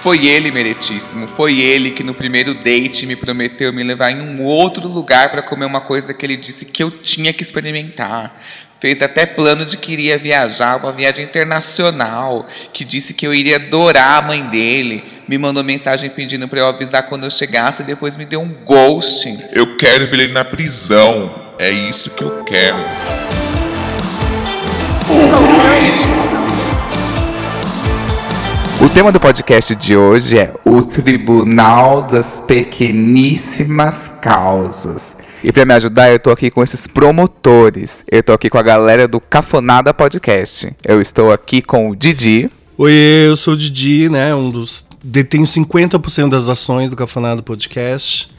Foi ele, meritíssimo. Foi ele que no primeiro date me prometeu me levar em um outro lugar para comer uma coisa que ele disse que eu tinha que experimentar. Fez até plano de que iria viajar, uma viagem internacional, que disse que eu iria adorar a mãe dele. Me mandou mensagem pedindo para eu avisar quando eu chegasse e depois me deu um ghost. Eu quero ver ele na prisão. É isso que eu quero. O tema do podcast de hoje é o Tribunal das Pequeníssimas Causas. E para me ajudar, eu tô aqui com esses promotores. Eu tô aqui com a galera do Cafonada Podcast. Eu estou aqui com o Didi. Oi, eu sou o Didi, né? Um dos. Detenho 50% das ações do Cafonada Podcast.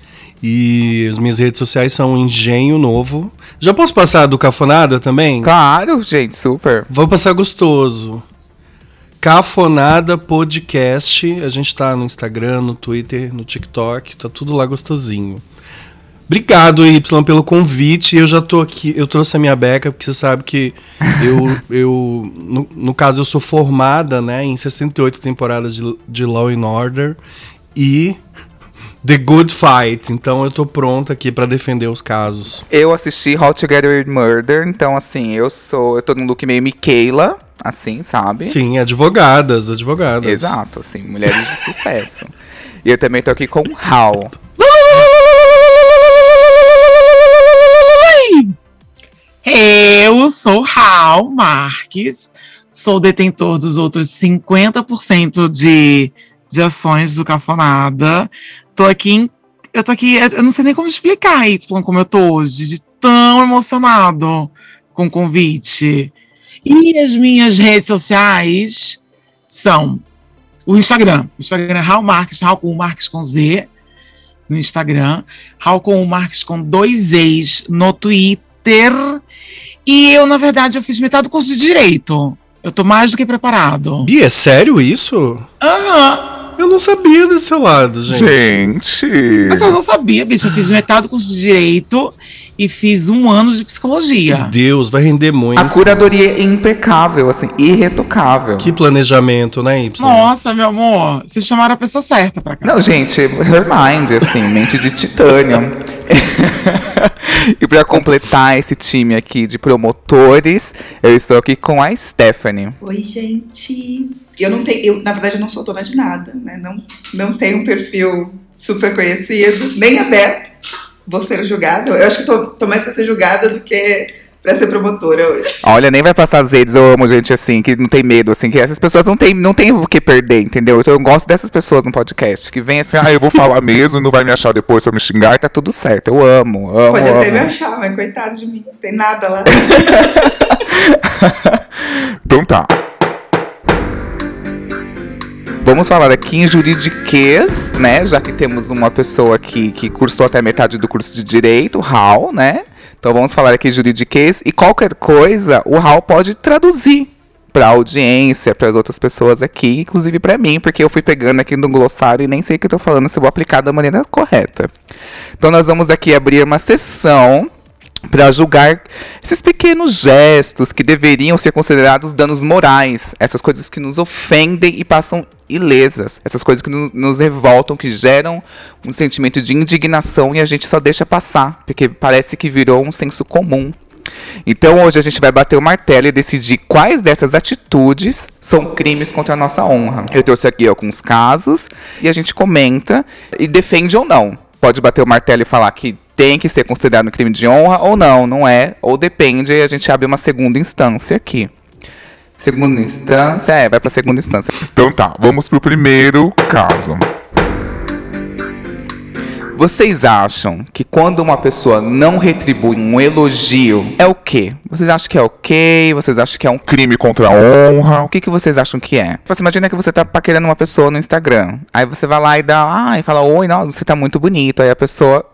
E as minhas redes sociais são Engenho Novo. Já posso passar do Cafonada também? Claro, gente, super. Vou passar gostoso. Cafonada Podcast. A gente tá no Instagram, no Twitter, no TikTok. Tá tudo lá gostosinho. Obrigado, Y, pelo convite. Eu já tô aqui, eu trouxe a minha beca, porque você sabe que eu, eu no, no caso, eu sou formada né, em 68 temporadas de, de Law and Order e The Good Fight. Então eu tô pronta aqui para defender os casos. Eu assisti How to Get Away with Murder, então assim, eu sou, eu tô num look meio Michaela, assim, sabe? Sim, advogadas, advogadas. Exato, assim, mulheres de sucesso. E eu também tô aqui com Hal. Eu sou Raul Marques, sou detentor dos outros 50% de, de ações do Cafonada. Tô aqui, em, eu tô aqui, eu não sei nem como explicar, Y, como eu tô hoje, de tão emocionado com o convite. E as minhas redes sociais são o Instagram. O Instagram é Raul Marques, Raul com Marques com Z no Instagram. Raul com Marques com dois E's no Twitter. E eu, na verdade, eu fiz metade do curso de Direito. Eu tô mais do que preparado. E é sério isso? Aham. Eu não sabia desse seu lado, gente. Gente! Mas eu não sabia, bicho. Eu fiz metade do curso de Direito e fiz um ano de Psicologia. Deus, vai render muito. A curadoria é impecável, assim, irretocável. Que planejamento, né, Y? Nossa, meu amor. Vocês chamaram a pessoa certa pra cá. Não, gente, her mind, assim, mente de titânio. e para completar esse time aqui de promotores, eu estou aqui com a Stephanie. Oi, gente. Eu não tenho, eu, na verdade, eu não sou dona de nada, né? Não, não tenho um perfil super conhecido, nem aberto. Vou ser julgada. Eu acho que tô, tô mais pra ser julgada do que pra ser promotora hoje. Olha, nem vai passar as redes, eu amo gente assim, que não tem medo, assim, que essas pessoas não tem, não tem o que perder, entendeu? Então eu gosto dessas pessoas no podcast, que vem assim, ah, eu vou falar mesmo, não vai me achar depois se eu me xingar, tá tudo certo. Eu amo, amo. Pode amo. até me achar, mas coitado de mim, não tem nada lá. Então tá. Vamos falar aqui em juridiquês, né? Já que temos uma pessoa aqui que cursou até metade do curso de direito, Hal, né? Então vamos falar aqui em juridiquês e qualquer coisa o Hal pode traduzir para audiência, para as outras pessoas aqui, inclusive para mim, porque eu fui pegando aqui no glossário e nem sei o que eu tô falando se eu vou aplicar da maneira correta. Então nós vamos aqui abrir uma sessão para julgar esses pequenos gestos que deveriam ser considerados danos morais, essas coisas que nos ofendem e passam ilesas, essas coisas que nos, nos revoltam, que geram um sentimento de indignação e a gente só deixa passar, porque parece que virou um senso comum. Então hoje a gente vai bater o martelo e decidir quais dessas atitudes são crimes contra a nossa honra. Eu trouxe aqui alguns casos e a gente comenta e defende ou não. Pode bater o martelo e falar que tem que ser considerado um crime de honra ou não, não é, ou depende, a gente abre uma segunda instância aqui. Segunda instância, é, vai pra segunda instância. Então tá, vamos pro primeiro caso. Vocês acham que quando uma pessoa não retribui um elogio, é o quê? Vocês acham que é ok? Vocês acham que é um Crime contra a honra. O que, que vocês acham que é? Tipo assim, imagina que você tá paquerando uma pessoa no Instagram. Aí você vai lá e dá, ah, e fala, oi, não, você tá muito bonito. Aí a pessoa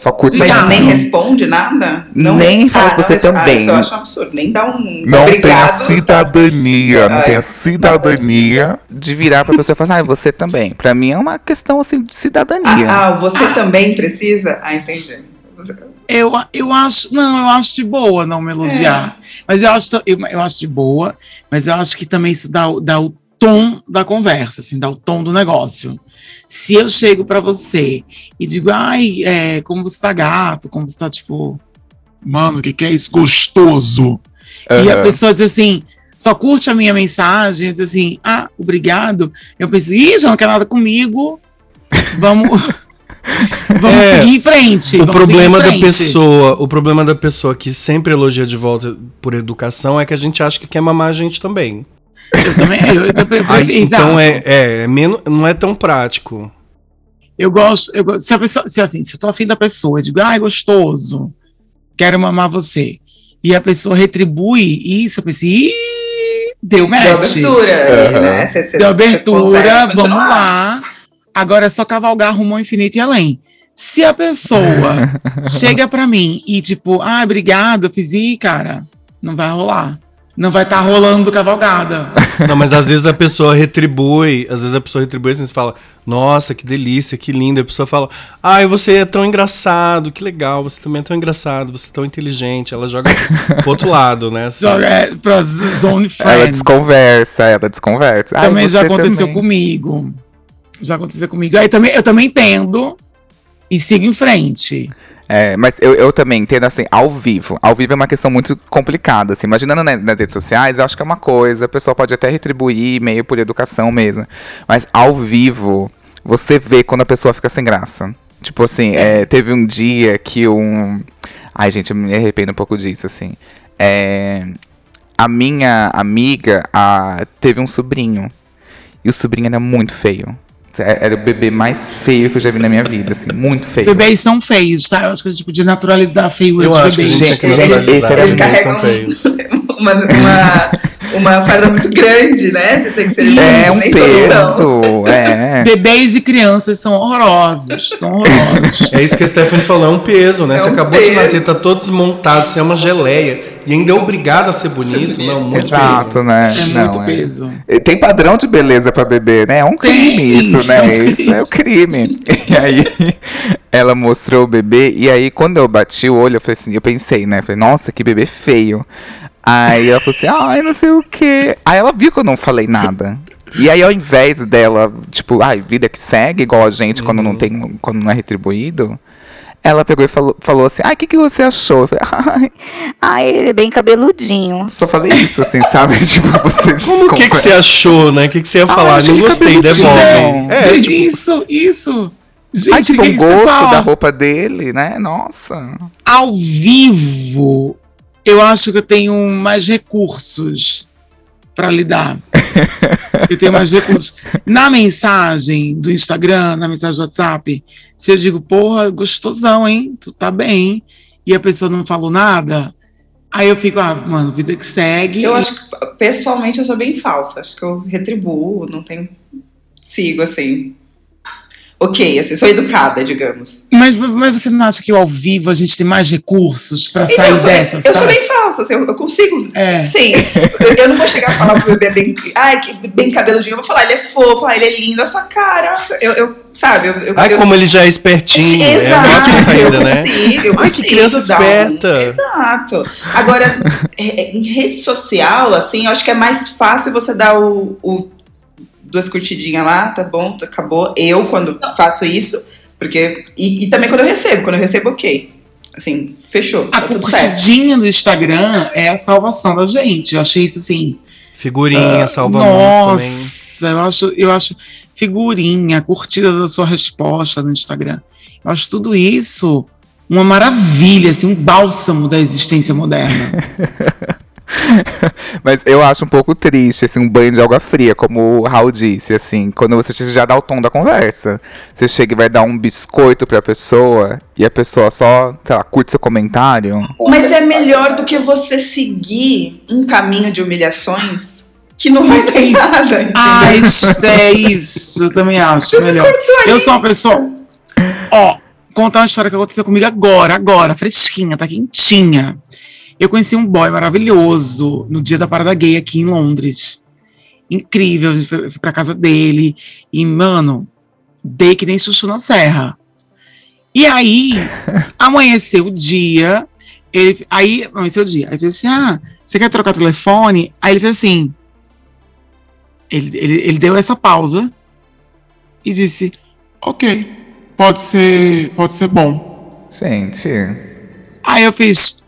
só curte Mas a nem responde nada? Não Nem re- faz não você responde. também. Ah, isso eu acho um absurdo. Nem dá um Não tem a obrigado. cidadania. Não Ai. tem a cidadania. de virar pra pessoa e falar, ah, você também. Pra mim é uma questão assim de cidadania. Ah, ah, você também precisa? Ah, entendi. Você- Eu, eu acho. Não, eu acho de boa não me elogiar. Mas eu acho, eu, eu acho de boa, mas eu acho que também isso dá, dá o tom da conversa, assim, dá o tom do negócio. Se eu chego pra você e digo, ai, é, como você tá gato, como você tá, tipo, mano, o que, que é isso? Gostoso. E a pessoa diz assim, só curte a minha mensagem, diz assim, ah, obrigado. Eu pensei, ih, já não quer nada comigo. Vamos, vamos É, seguir em frente. O problema seguir da frente. pessoa, o problema da pessoa que sempre elogia de volta por educação é que a gente acha que quer mamar a gente também. Eu também, eu, eu também Aí, então é, é, é menos, não é tão prático. Eu gosto, eu gosto- se a pessoa, se assim, se eu tô afim da pessoa, eu digo, ai, gostoso, quero mamar você. E a pessoa retribui isso, eu pensei, ih, deu match. Deu abertura Aham. né? Cê- cê- Deu abertura, vamos continuar. lá. Agora é só cavalgar rumo ao infinito e além. Se a pessoa chega pra mim e tipo, ah, obrigado, eu fiz, ih, cara, não vai rolar. Não vai estar rolando cavalgada. Não, mas às vezes a pessoa retribui, às vezes a pessoa retribui assim, você fala, nossa, que delícia, que lindo. A pessoa fala, ai, você é tão engraçado, que legal, você também é tão engraçado, você é tão inteligente. Ela joga pro outro lado, né? assim. Joga é, pra Zone Ela Friends. desconversa, ela desconversa. Ai, também já você aconteceu também. comigo. Já aconteceu comigo. Aí também, eu também entendo e sigo em frente. É, mas eu, eu também entendo assim, ao vivo. Ao vivo é uma questão muito complicada. Assim, imaginando né, nas redes sociais, eu acho que é uma coisa, a pessoa pode até retribuir meio por educação mesmo. Mas ao vivo, você vê quando a pessoa fica sem graça. Tipo assim, é, teve um dia que um. Ai, gente, eu me arrependo um pouco disso, assim. É, a minha amiga a, teve um sobrinho. E o sobrinho era muito feio. É- Era o bebê mais feio que eu já vi na minha vida, assim, muito feio. Bebês são feios, tá? Eu acho que a gente podia naturalizar a feiura Eu dos acho que a bebês. gente Gente, naturalizar, esse era os Eles bebês carregam são feios. Uma, uma, uma farda muito grande, né? De ter que ser É um nem solução. peso, é. Bebês e crianças são horrorosos, são horrorosos. É isso que a Stephanie falou, é um peso, né? É você um acabou de peso. nascer, tá todo desmontado, você é uma geleia. E ainda é obrigado a ser bonito. bonito. Não, muito Exato, peso. né? É Não, muito peso. Tem padrão de beleza pra bebê, né? É um crime Tem, isso, né? é um crime. Isso é o crime. E aí, ela mostrou o bebê, e aí, quando eu bati o olho, eu falei assim, eu pensei, né? Falei, nossa, que bebê feio. Aí ela falou assim, ai, não sei o quê. Aí ela viu que eu não falei nada. E aí, ao invés dela, tipo, ai, vida que segue, igual a gente, quando não tem, quando não é retribuído, ela pegou e falou, falou assim, ai, o que, que você achou? Eu falei, ai, Ai, ele é bem cabeludinho. só falei isso, assim, sabe? Tipo, você Como que, que você achou, né? O que, que você ia falar? achei Não gostei, devolve. É, Gente, tipo, isso, isso. Gente, Ai, tipo, um você gosto da roupa dele, né? Nossa. Ao vivo, eu acho que eu tenho mais recursos para lidar. Eu tenho mais recursos. Na mensagem do Instagram, na mensagem do WhatsApp, se eu digo, porra, gostosão, hein? Tu tá bem. E a pessoa não falou nada, aí eu fico, ah, mano, vida que segue. Eu acho que, pessoalmente, eu sou bem falsa. Acho que eu retribuo, não tenho. Sigo assim. Ok, assim, sou educada, digamos. Mas, mas você não acha que ao vivo a gente tem mais recursos para Então, sair eu sou, dessa, eu sabe? sou bem falsa, assim, eu, eu consigo. É. Sim, eu, eu não vou chegar a falar pro bebê bem, ai, que bem cabeludinho, eu vou falar, ele é fofo, ai, ele é lindo, a sua cara. Eu, eu sabe, eu, eu, Ai, eu, como ele já é espertinho. é uma Exato, ótima saída, eu né? consigo, eu Ai, que consigo criança dar um- esperta. Exato. Agora, é, em rede social, assim, eu acho que é mais fácil você dar o, o duas curtidinhas lá, tá bom, acabou. Eu, quando faço isso, porque. E, e também quando eu recebo, quando eu recebo, ok. Assim, fechou, A tá tudo certo. curtidinha do Instagram é a salvação da gente. Eu achei isso assim. Figurinha, salva Nossa, muito também. eu acho, eu acho figurinha, curtida da sua resposta no Instagram. Eu acho tudo isso uma maravilha, assim, um bálsamo da existência moderna. Mas eu acho um pouco triste, assim, um banho de água fria, como o Raul disse, assim, quando você já dá o tom da conversa. Você chega e vai dar um biscoito pra pessoa e a pessoa só, sei lá, curte seu comentário. Mas é melhor do que você seguir um caminho de humilhações que não vai ter nada. entendeu? ah, isso, é isso, eu também acho Você melhor. cortou ali. Eu sou uma pessoa. Ó, contar uma história que aconteceu comigo agora, agora, fresquinha, tá quentinha. Eu conheci um boy maravilhoso no dia da parada gay aqui em Londres. Incrível, eu fui, pra casa dele e, mano, dei que nem chuchu na serra. E aí, amanheceu o dia, ele, aí amanheceu o dia, aí fez assim, ah, você quer trocar telefone? Aí ele fez assim, Ele, ele, ele deu essa pausa e disse: Ok, pode ser, pode ser bom. Gente. Aí eu fiz: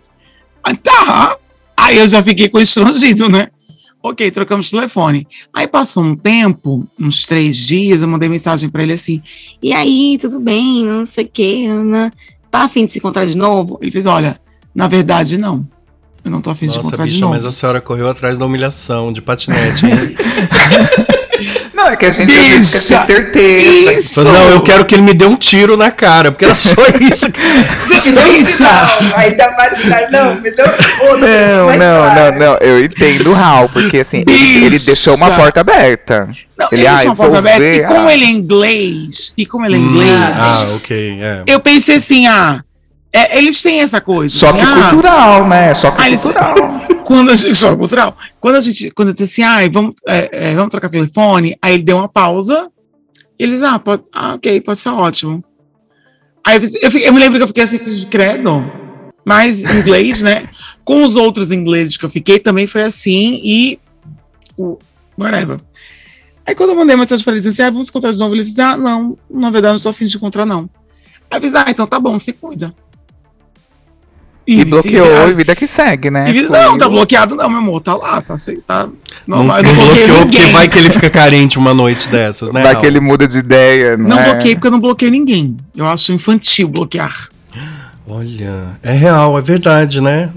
"Ah, Tá. Aí eu já fiquei constrangido, né? Ok, trocamos de telefone. Aí passou um tempo, uns três dias, eu mandei mensagem pra ele assim: E aí, tudo bem? Não sei o quê, Ana. Tá afim de se encontrar de novo? Ele fez: Olha, na verdade, não. Eu não tô afim de Nossa, encontrar de novo. mas a senhora correu atrás da humilhação de patinete, hein? Não, é que a gente quer ter certeza. isso! Não, eu quero que ele me dê um tiro na cara, porque era só isso. Um. Aí dá vários sinais. Não, me deu outro. Não, mais não, não, não. Eu entendo o Hal, porque assim, ele, ele deixou uma porta aberta. Não, Ele, ele, deixou uma porta vou aberta. ver, E como ah. ele é inglês, e como ele é Hum, inglês, ah, ok, é. eu pensei assim, ah, é, eles têm essa coisa. Choque assim, ah, cultural, né? Choque Ah, eles- cultural. Quando a gente, choque cultural. Quando a gente, quando eu disse assim, ah, vamos, é, é, vamos trocar telefone, aí ele deu uma pausa, e eles, ah, pode, ah, ok, pode ser ótimo. Aí eu, eu, eu me lembro que eu fiquei assim, de credo, mas inglês, né? Com os outros ingleses que eu fiquei também foi assim, e o whatever. Aí quando eu mandei uma mensagem pra ele, disse assim, ah, vamos encontrar de novo, ele disse, ah, não, na verdade não estou afim de encontrar, não. Fiz, ah, então tá bom, se cuida. E bloqueou se- e vida que segue, né? e vida- não, tá bloqueado não, meu amor, tá lá, tá assim, tá. Não, Não, não bloqueou porque ninguém. vai que ele fica carente uma noite dessas, né? Vai que ele muda de ideia, não, Não é? bloqueei porque eu não bloqueei ninguém. Eu acho infantil bloquear. Olha, é real, é verdade, né?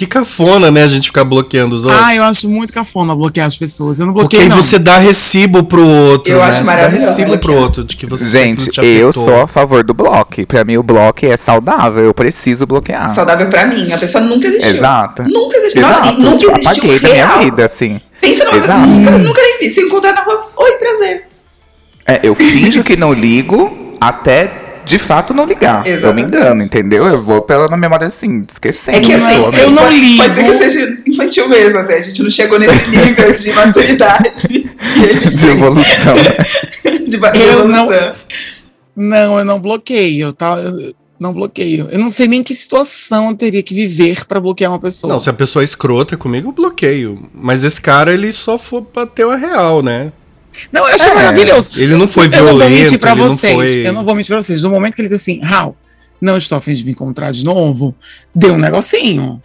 Que cafona, né, a gente ficar bloqueando os outros. Ah, eu acho muito cafona bloquear as pessoas. Eu não Porque bloqueei, aí não. você dá recibo pro outro, Eu né? acho Você dá maravilhoso recibo pro outro de que você Gente, te eu afetou. sou a favor do bloco. Pra mim, o bloco é saudável. Eu preciso bloquear. Saudável pra mim. A pessoa nunca existiu. Exato. Nunca existiu. Nossa, Exato. e nunca existiu Apaguei da minha vida, assim. Pensa numa Exato. nunca, nunca nem vi. Se encontrar na rua, oi, prazer. É, eu finjo que não ligo até de fato não ligar. Eu me Exatamente. engano, entendeu? Eu vou pela na memória assim, esquecendo. É que assim, eu mesmo. não ligo. Pode ser que seja infantil mesmo, assim, a gente não chegou nesse nível de maturidade eles de evolução. de va- de Eu não- evolução. Não, eu não bloqueio, tá? Eu não bloqueio. Eu não sei nem que situação eu teria que viver pra bloquear uma pessoa. Não, se a pessoa é escrota comigo, eu bloqueio. Mas esse cara, ele só foi bateu a real, né? Não, eu achei É. maravilhoso. Ele não foi eu não vou violento, mentir pra vocês. foi... Eu não vou mentir pra vocês. No momento que ele disse assim, Raul, não estou a fim de me encontrar de novo, deu um negocinho.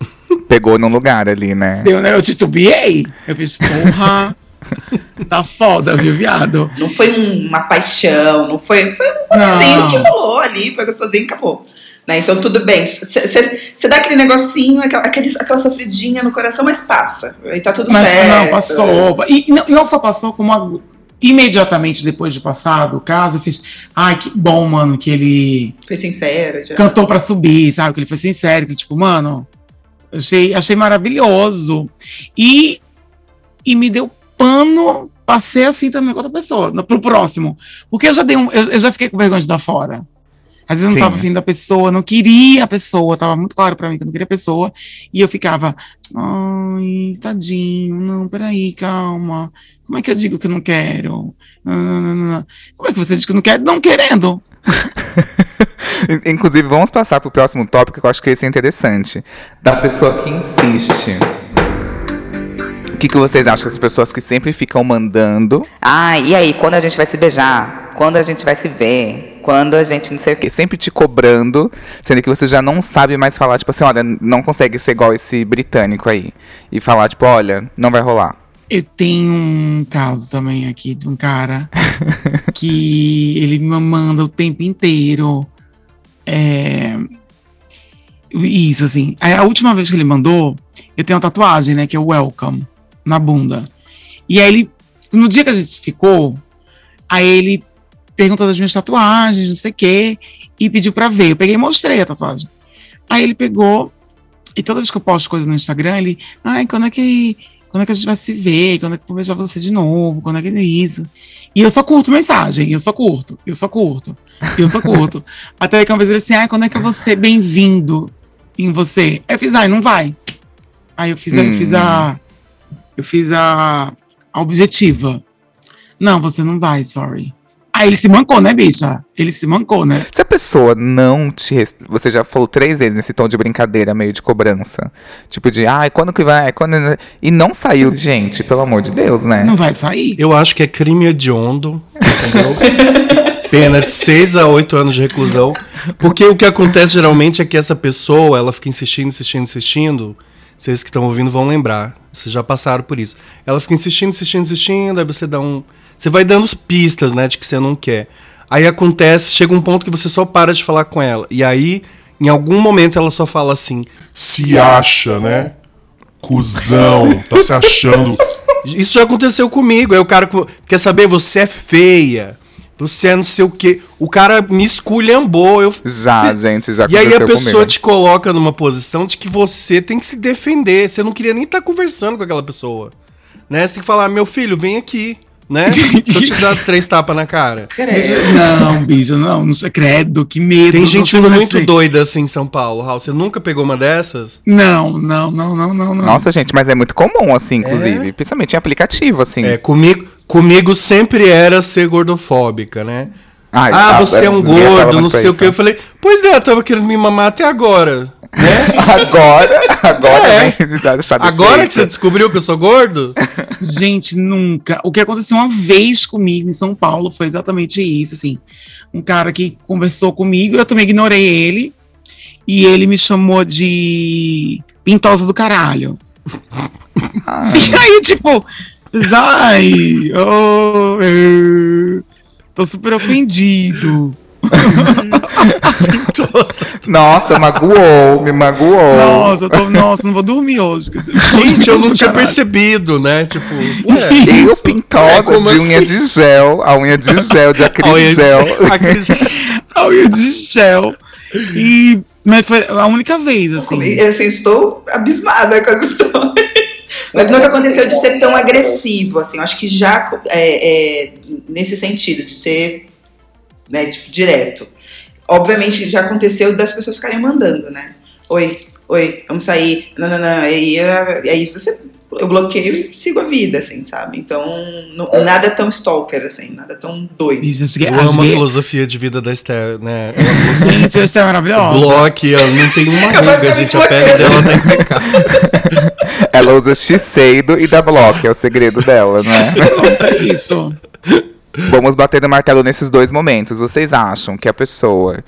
Pegou num lugar ali, né? Deu, né? Eu titubeei. Eu fiz, porra, tá foda, viu, viado? Não foi um- uma paixão, não foi. Foi um rolezinho que rolou ali, foi gostosinho e acabou. Né? Então tudo bem. Você dá aquele negocinho, aquela, aquele- aquela sofridinha no coração, mas passa. Aí tá tudo Mas certo. não, passou. E e não, e não só passou, como a- imediatamente depois de passado o caso, eu fiz, ai, que bom, mano, que ele Foi sincero já. cantou pra subir, sabe? Que ele foi sincero, que tipo, mano, achei, achei maravilhoso. E, e me deu pano pra ser assim também com outra pessoa, no, pro próximo. Porque eu já dei um, eu, eu já fiquei com vergonha de dar fora. Às vezes eu Sim. não tava afim da pessoa, não queria a pessoa, tava muito claro pra mim que eu não queria a pessoa, e eu ficava, ai, tadinho, não, peraí, calma. Como é que eu digo que eu não quero? Não, não, não, não. Como é que você diz que não quer? Não querendo. In- Inclusive, vamos passar pro próximo tópico que eu acho que esse é interessante. Da pessoa que insiste. O que, que vocês acham das pessoas que sempre ficam mandando, Ah, e aí, quando a gente vai se beijar? Quando a gente vai se ver? Quando a gente não sei o quê? sempre te cobrando, sendo que você já não sabe mais falar, tipo assim, olha, não consegue ser igual esse britânico aí. E falar, tipo, olha, não vai rolar. Eu tenho um caso também aqui de um cara que ele me manda o tempo inteiro. É, Isso, assim. A última vez que ele mandou, eu tenho uma tatuagem, né? Que é o Welcome, na bunda. E aí ele, no dia que a gente ficou, aí ele perguntou das minhas tatuagens, não sei o quê, e pediu pra ver. Eu peguei e mostrei a tatuagem. Aí ele pegou, e toda vez que eu posto coisa no Instagram, ele, ai, quando é que quando é que a gente vai se ver? Quando é que eu vou beijar você de novo? Quando é que é isso? E eu só curto mensagem, eu só curto, eu só curto, eu só curto. Até que uma vez ele disse assim, ah, quando é que eu vou ser bem-vindo em você? Aí eu fiz, ai, não vai. Aí eu fiz, a- eu fiz a. Eu fiz a, a objetiva. Não, você não vai, sorry. Aí ele se mancou, né, bicha? Ele se mancou, né? Se a pessoa não te. res- Você já falou três vezes nesse tom de brincadeira, meio de cobrança. Tipo de, ai, quando que vai? Quando... E não saiu. Gente, pelo amor de Deus, né? Não vai sair. Eu acho que é crime hediondo, entendeu? Pena de 6 a 8 anos de reclusão. Porque o que acontece geralmente é que essa pessoa, ela fica insistindo, insistindo, insistindo. Vocês que estão ouvindo vão lembrar. Vocês já passaram por isso. Ela fica insistindo, insistindo, insistindo. Aí você dá um. Você vai dando pistas, né, de que você não quer. Aí acontece, chega um ponto que você só para de falar com ela. E aí, em algum momento, ela só fala assim: Se acha, né? Cusão, tá se achando. Isso já aconteceu comigo. Aí o cara quer saber, você é feia. Você é não sei o quê. O cara me esculhambou. Eu... Já, gente, já E aí a pessoa comigo. te coloca numa posição de que você tem que se defender. Você não queria nem estar conversando com aquela pessoa. Né? Você tem que falar, meu filho, vem aqui. Né? Deixa eu te dar três tapas na cara. Credo. Não, bicho, não. Não sei, credo, que medo. Tem gente muito assim. doida assim em São Paulo, Raul. Você nunca pegou uma dessas? Não, não, não, não, não, não. Nossa, gente, mas é muito comum, assim, inclusive. Principalmente em aplicativo, assim. É, comigo, comigo sempre era ser gordofóbica, né? Ai, ah, a- você é um gordo, não sei o que. Eu falei, pois é, eu tava querendo me mamar até agora. Né? Agora, agora É. chave Agora feita. que você descobriu que eu sou gordo? Gente, nunca. O que aconteceu uma vez comigo em São Paulo foi exatamente isso, assim. Um cara que conversou comigo, eu também ignorei ele. E ele me chamou de pintosa do caralho. E aí, tipo, ai, oh, tô super ofendido. Nossa, magoou, me magoou. Nossa, eu tô, nossa, não vou dormir hoje. gente, eu não tinha percebido, né? Tipo, ué, Eu pintosa É, de unha assim? de gel, a unha de gel, de acrigel. aqueles- a unha de gel. E, mas foi a única vez, assim. E, assim, estou abismada com as histórias. Mas nunca aconteceu de ser tão agressivo, assim. Eu acho que já é, é, nesse sentido, de ser né, tipo, direto. Obviamente já aconteceu das pessoas ficarem mandando, né? Oi, oi, vamos sair. Não, não, não. E, e aí você. Eu bloqueio e sigo a vida, assim, sabe? Então, não- nada tão stalker, assim, nada tão doido. Isso, acho que- Eu acho amo a que- filosofia de vida da Esther, né? Gente, isso é maravilhoso. Bloque, ela não tem uma ruga, gente. A pele dela tá impecável. Ela usa Shiseido e da Block, é o segredo dela, né? Conta isso. Vamos bater no martelo nesses dois momentos. Vocês acham que a pessoa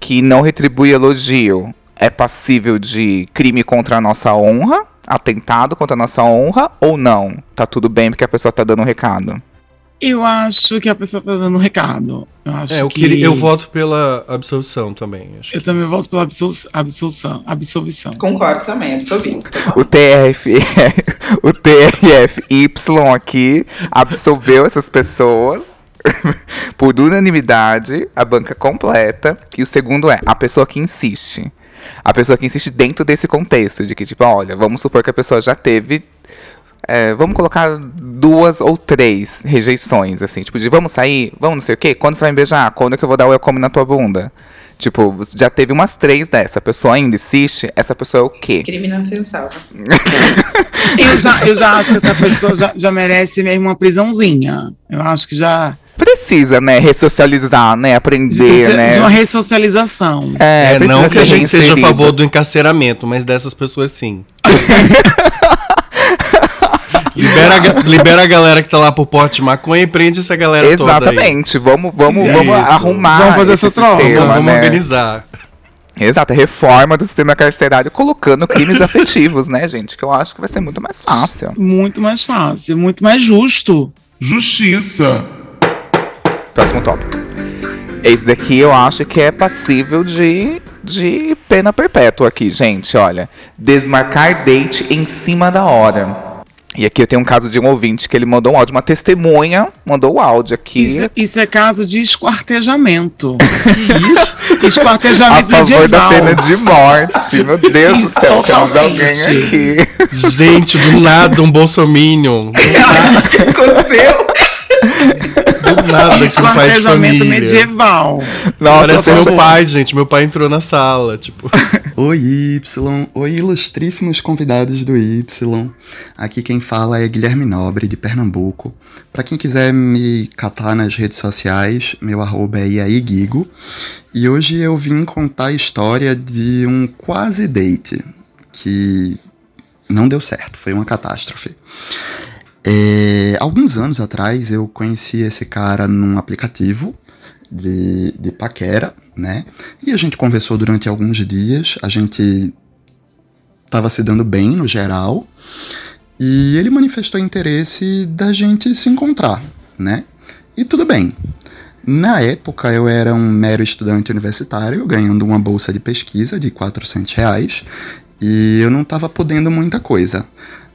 que não retribui elogio é passível de crime contra a nossa honra? Atentado contra a nossa honra? Ou não? Tá tudo bem porque a pessoa tá dando um recado. Eu acho que a pessoa tá dando um recado. Eu acho É, eu, que. queria, eu voto pela absolução também. Acho Eu que- também voto pela absol- absolução. absolvição. Concordo também, absolvi. O TRF, o TRFY aqui absolveu essas pessoas por unanimidade, a banca completa. E o segundo é a pessoa que insiste. A pessoa que insiste dentro desse contexto, de que, tipo, olha, vamos supor que a pessoa já teve. é, vamos colocar duas ou três rejeições, assim, tipo, de vamos sair, vamos não sei o quê, quando você vai me beijar, quando é que eu vou dar o welcome na tua bunda? Tipo, já teve umas três dessa, a pessoa ainda insiste, essa pessoa é o quê? Crime inafiançável. Eu já, eu já acho que essa pessoa já, já merece mesmo uma prisãozinha. Eu acho que já. Precisa, né, ressocializar, né, aprender, precisa né. de uma ressocialização. É, É, não que a gente seja a favor do encarceramento, mas dessas pessoas sim. libera, libera a galera que tá lá por porte de maconha e prende essa galera toda aí. Exatamente, vamos, vamos, É vamos isso. arrumar Vamos fazer esse essa troca, vamos né? organizar. Exato, a reforma do sistema carcerário colocando crimes afetivos, né, gente? Que eu acho que vai ser muito mais fácil. Muito mais fácil, muito mais justo. Justiça. Próximo tópico. Esse daqui eu acho que é passível de, de pena perpétua aqui, gente. Olha, desmarcar date em cima da hora. E aqui eu tenho um caso de um ouvinte que ele mandou um áudio, uma testemunha mandou o áudio aqui. Isso, isso é caso de esquartejamento. Que isso? a Esquartejamento favor da medieval. pena de morte. Meu Deus do céu, temos alguém aqui. Gente, do nada um bolsominion. O que aconteceu? Do nada que um pai de família. medieval. Nossa, Parece eu meu pai, gente. Meu pai entrou na sala, tipo. Oi, Y. Oi, ilustríssimos convidados do Y. Aqui quem fala é Guilherme Nobre, de Pernambuco. Para quem quiser me catar nas redes sociais, meu arroba é iaiguigo. E hoje eu vim contar a história de um quase date que não deu certo, foi uma catástrofe. É, alguns anos atrás eu conheci esse cara num aplicativo de, de paquera, né? E a gente conversou durante alguns dias, a gente estava se dando bem no geral, e ele manifestou interesse da gente se encontrar, né? E tudo bem. Na época eu era um mero estudante universitário, ganhando uma bolsa de pesquisa de 400 reais, e eu não estava podendo muita coisa.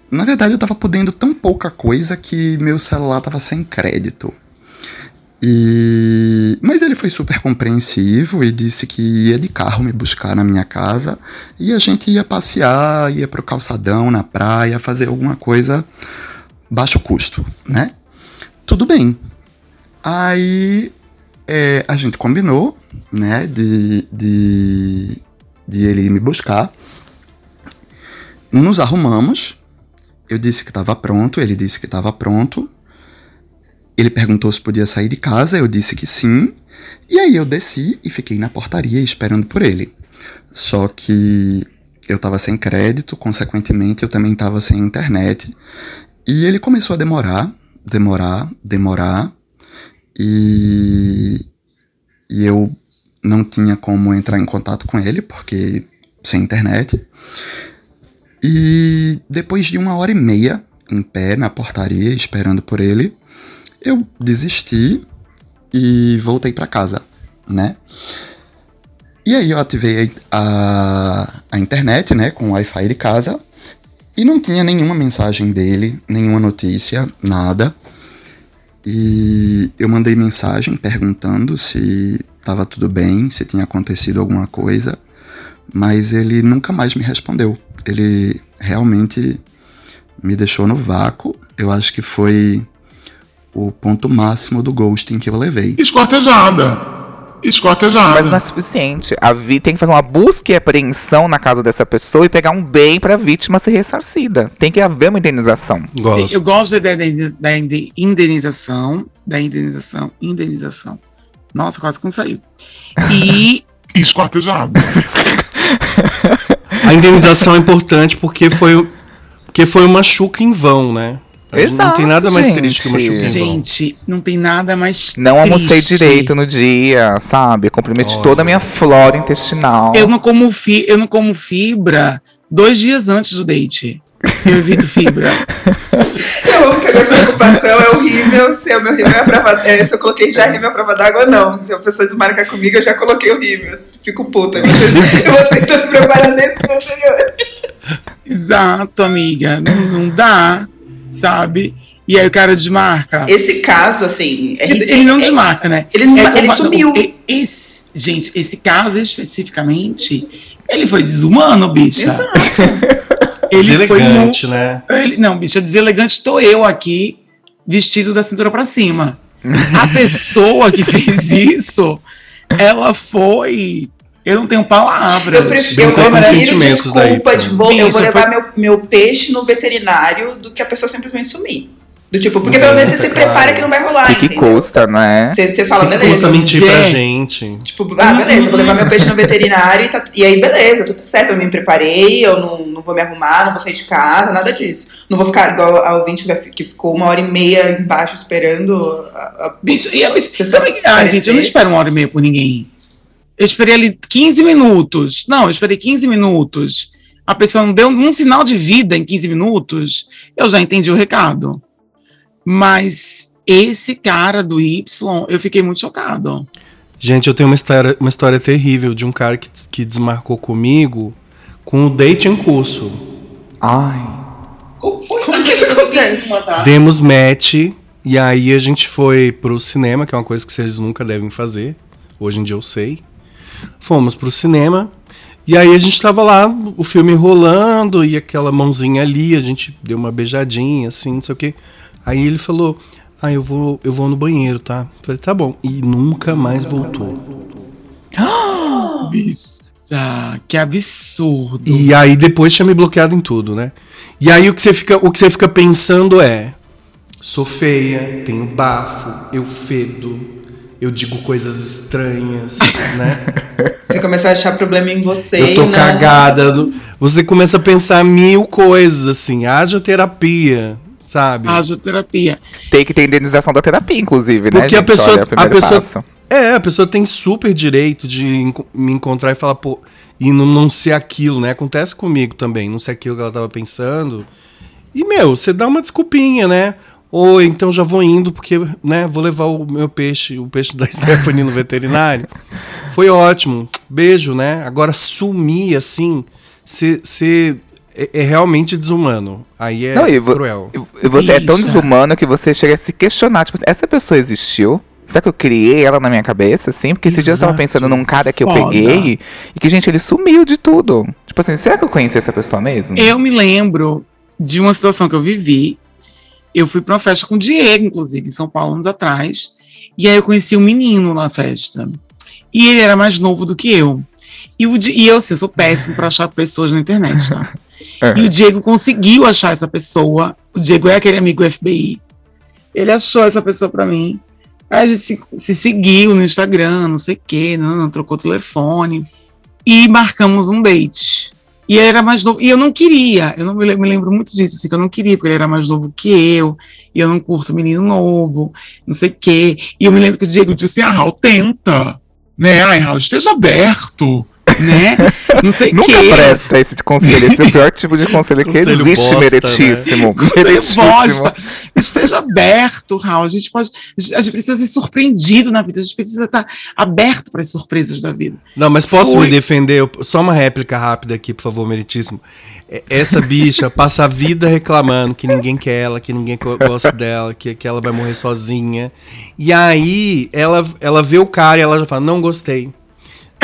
Na verdade, eu estava podendo tão pouca coisa que meu celular estava sem crédito. E... Mas ele foi super compreensivo e disse que ia de carro me buscar na minha casa e a gente ia passear, ia pro calçadão, na praia, fazer alguma coisa baixo custo, né? Tudo bem. Aí é, a gente combinou, né, de, de, de ele me buscar. Nos arrumamos. Eu disse que estava pronto, ele disse que estava pronto. Ele perguntou se podia sair de casa, eu disse que sim. E aí eu desci e fiquei na portaria esperando por ele. Só que eu estava sem crédito, consequentemente eu também estava sem internet. E ele começou a demorar, demorar, demorar. E, e eu não tinha como entrar em contato com ele, porque sem internet. E depois de uma hora e meia em pé na portaria, esperando por ele, eu desisti e voltei para casa, né? E aí eu ativei a, a internet, né, com o Wi-Fi de casa e não tinha nenhuma mensagem dele, nenhuma notícia, nada. E eu mandei mensagem perguntando se estava tudo bem, se tinha acontecido alguma coisa, mas ele nunca mais me respondeu. Ele realmente me deixou no vácuo. Eu acho que foi o ponto máximo do ghosting que eu levei. Escortejada. Escortejada. Mas não é suficiente. A vi tem que fazer uma busca e apreensão na casa dessa pessoa e pegar um bem pra vítima ser ressarcida. Tem que haver uma indenização. Gosto. Eu gosto da, da inde- indenização, da indenização, indenização. Nossa, quase que não saiu. E Escortejada. A indenização é importante porque foi, porque foi uma chuca em vão, né? não Exato, tem nada mais gente. triste que uma chuca em vão. Gente, não tem nada mais Não almocei direito no dia, sabe? Comprometi Olha. toda a minha flora intestinal. Eu não como fi, eu não como fibra dois dias antes do date. Eu evito fibra. Eu amo que a minha preocupação é horrível se o meu rímel é a prova, é, se eu coloquei já rímel à prova d'água ou não. Se a pessoa desmarcar comigo, eu já coloquei o rímel. Fico puta. Eu vou sempre se preparando nesse dia anterior. Exato, amiga. Não, não dá, sabe? E aí o cara desmarca. Esse caso, assim. é Ele, ele não é- desmarca, né? Ele, desma- É ele sumiu. Esse, gente, esse caso especificamente, ele foi desumano, bicha. Exato. Ele foi um Deselegante, né? Ele, não, bicha, deselegante estou eu aqui, vestido da cintura pra cima. A pessoa que fez isso, ela foi. Eu não tenho palavras. Eu prefiro, eu prefiro sentimentos daí, desculpa de pô. vou, eu Isso, vou levar foi- meu, meu peixe no veterinário do que a pessoa simplesmente sumir. Do tipo, porque pelo menos você tá se claro. prepara que não vai rolar. E que entendeu? custa, né? Você, você fala, Custa beleza. mentir pra é. gente. Tipo, ah, beleza, vou levar meu peixe no veterinário e, tá, e aí, beleza, tudo certo, eu me preparei, eu não, não vou me arrumar, não vou sair de casa, nada disso. Não vou ficar igual a ouvinte que- que ficou uma hora e meia embaixo esperando a, a- Bicho, e eu, Pessoa sabe que- ah, gente, eu não espero uma hora e meia por ninguém. Eu esperei ali 15 minutos. Não, eu esperei 15 minutos. A pessoa não deu um sinal de vida em 15 minutos. Eu já entendi o recado. Mas esse cara do Y, eu fiquei muito chocado. Gente, eu tenho uma história, uma história terrível de um cara que, que desmarcou comigo com o date em curso. Ai. Como foi? Como que isso acontece? Demos match e aí a gente foi pro cinema, que é uma coisa que vocês nunca devem fazer. Hoje em dia eu sei. Fomos pro cinema e aí a gente tava lá, o filme rolando e aquela mãozinha ali, a gente deu uma beijadinha assim, não sei o quê. Aí ele falou: "Ah, eu vou, eu vou no banheiro, tá?" Eu falei: "Tá bom". E nunca mais voltou. Já, que absurdo. E aí depois tinha me bloqueado em tudo, né? E aí o que você fica, o que você fica pensando é: sou feia, tenho bafo, eu fedo, eu digo coisas estranhas, né? Você começa a achar problema em você. Eu tô não- cagada. Você começa a pensar mil coisas, assim, haja terapia, sabe? Haja terapia. Tem que ter indenização da terapia, inclusive, né? Porque a pessoa, Olha, a pessoa, passo. é, a pessoa tem super direito de me encontrar e falar, pô, e não, não ser aquilo, né? Acontece comigo também, não ser aquilo que ela tava pensando. E, meu, você dá uma desculpinha, né? Ou então já vou indo porque, né, vou levar o meu peixe, o peixe da Stephanie no veterinário. Foi ótimo. Beijo, né? Agora sumir assim, você é, é realmente desumano. Aí é Não, e cruel. E você é tão desumano que você chega a se questionar, tipo, essa pessoa existiu? Será que eu criei ela na minha cabeça, assim? Porque esse dia eu tava Exato. pensando num cara que eu Foda. peguei e que, gente, ele sumiu de tudo. Tipo assim, será que eu conheci essa pessoa mesmo? Eu me lembro de uma situação que eu vivi. Eu fui pra uma festa com o Diego, inclusive, em São Paulo, anos atrás. E aí eu conheci um menino na festa. E ele era mais novo do que eu. E, o e eu, assim, eu sou péssimo pra achar pessoas na internet, tá? É. E o Diego conseguiu achar essa pessoa. O Diego é aquele amigo FBI. Ele achou essa pessoa pra mim. Aí a gente se, se seguiu no Instagram, não sei o quê, não, não, trocou telefone. E marcamos um date. E ele era mais novo. E eu não queria, eu não me lembro, me lembro muito disso, assim, que eu não queria, porque ele era mais novo que eu, e eu não curto menino novo, não sei o quê. E eu me lembro que o Diego disse ah, Raul, tenta. Né? Ai, Raul, esteja aberto. Né? Não sei o Nunca quê. presta esse conselho. Esse é o pior tipo de conselho que Conselho existe, bosta, meritíssimo. Você Meritíssimo. bosta. Esteja aberto, Raul. A gente pode. A gente precisa ser surpreendido na vida. A gente precisa estar aberto para as surpresas da vida. Não, mas posso Fui. me defender? Só uma réplica rápida aqui, por favor, meritíssimo. É- Essa bicha passa a vida reclamando que ninguém quer ela, que ninguém gosta dela, que, que ela vai morrer sozinha. E aí ela, ela vê o cara e ela já fala: Não gostei.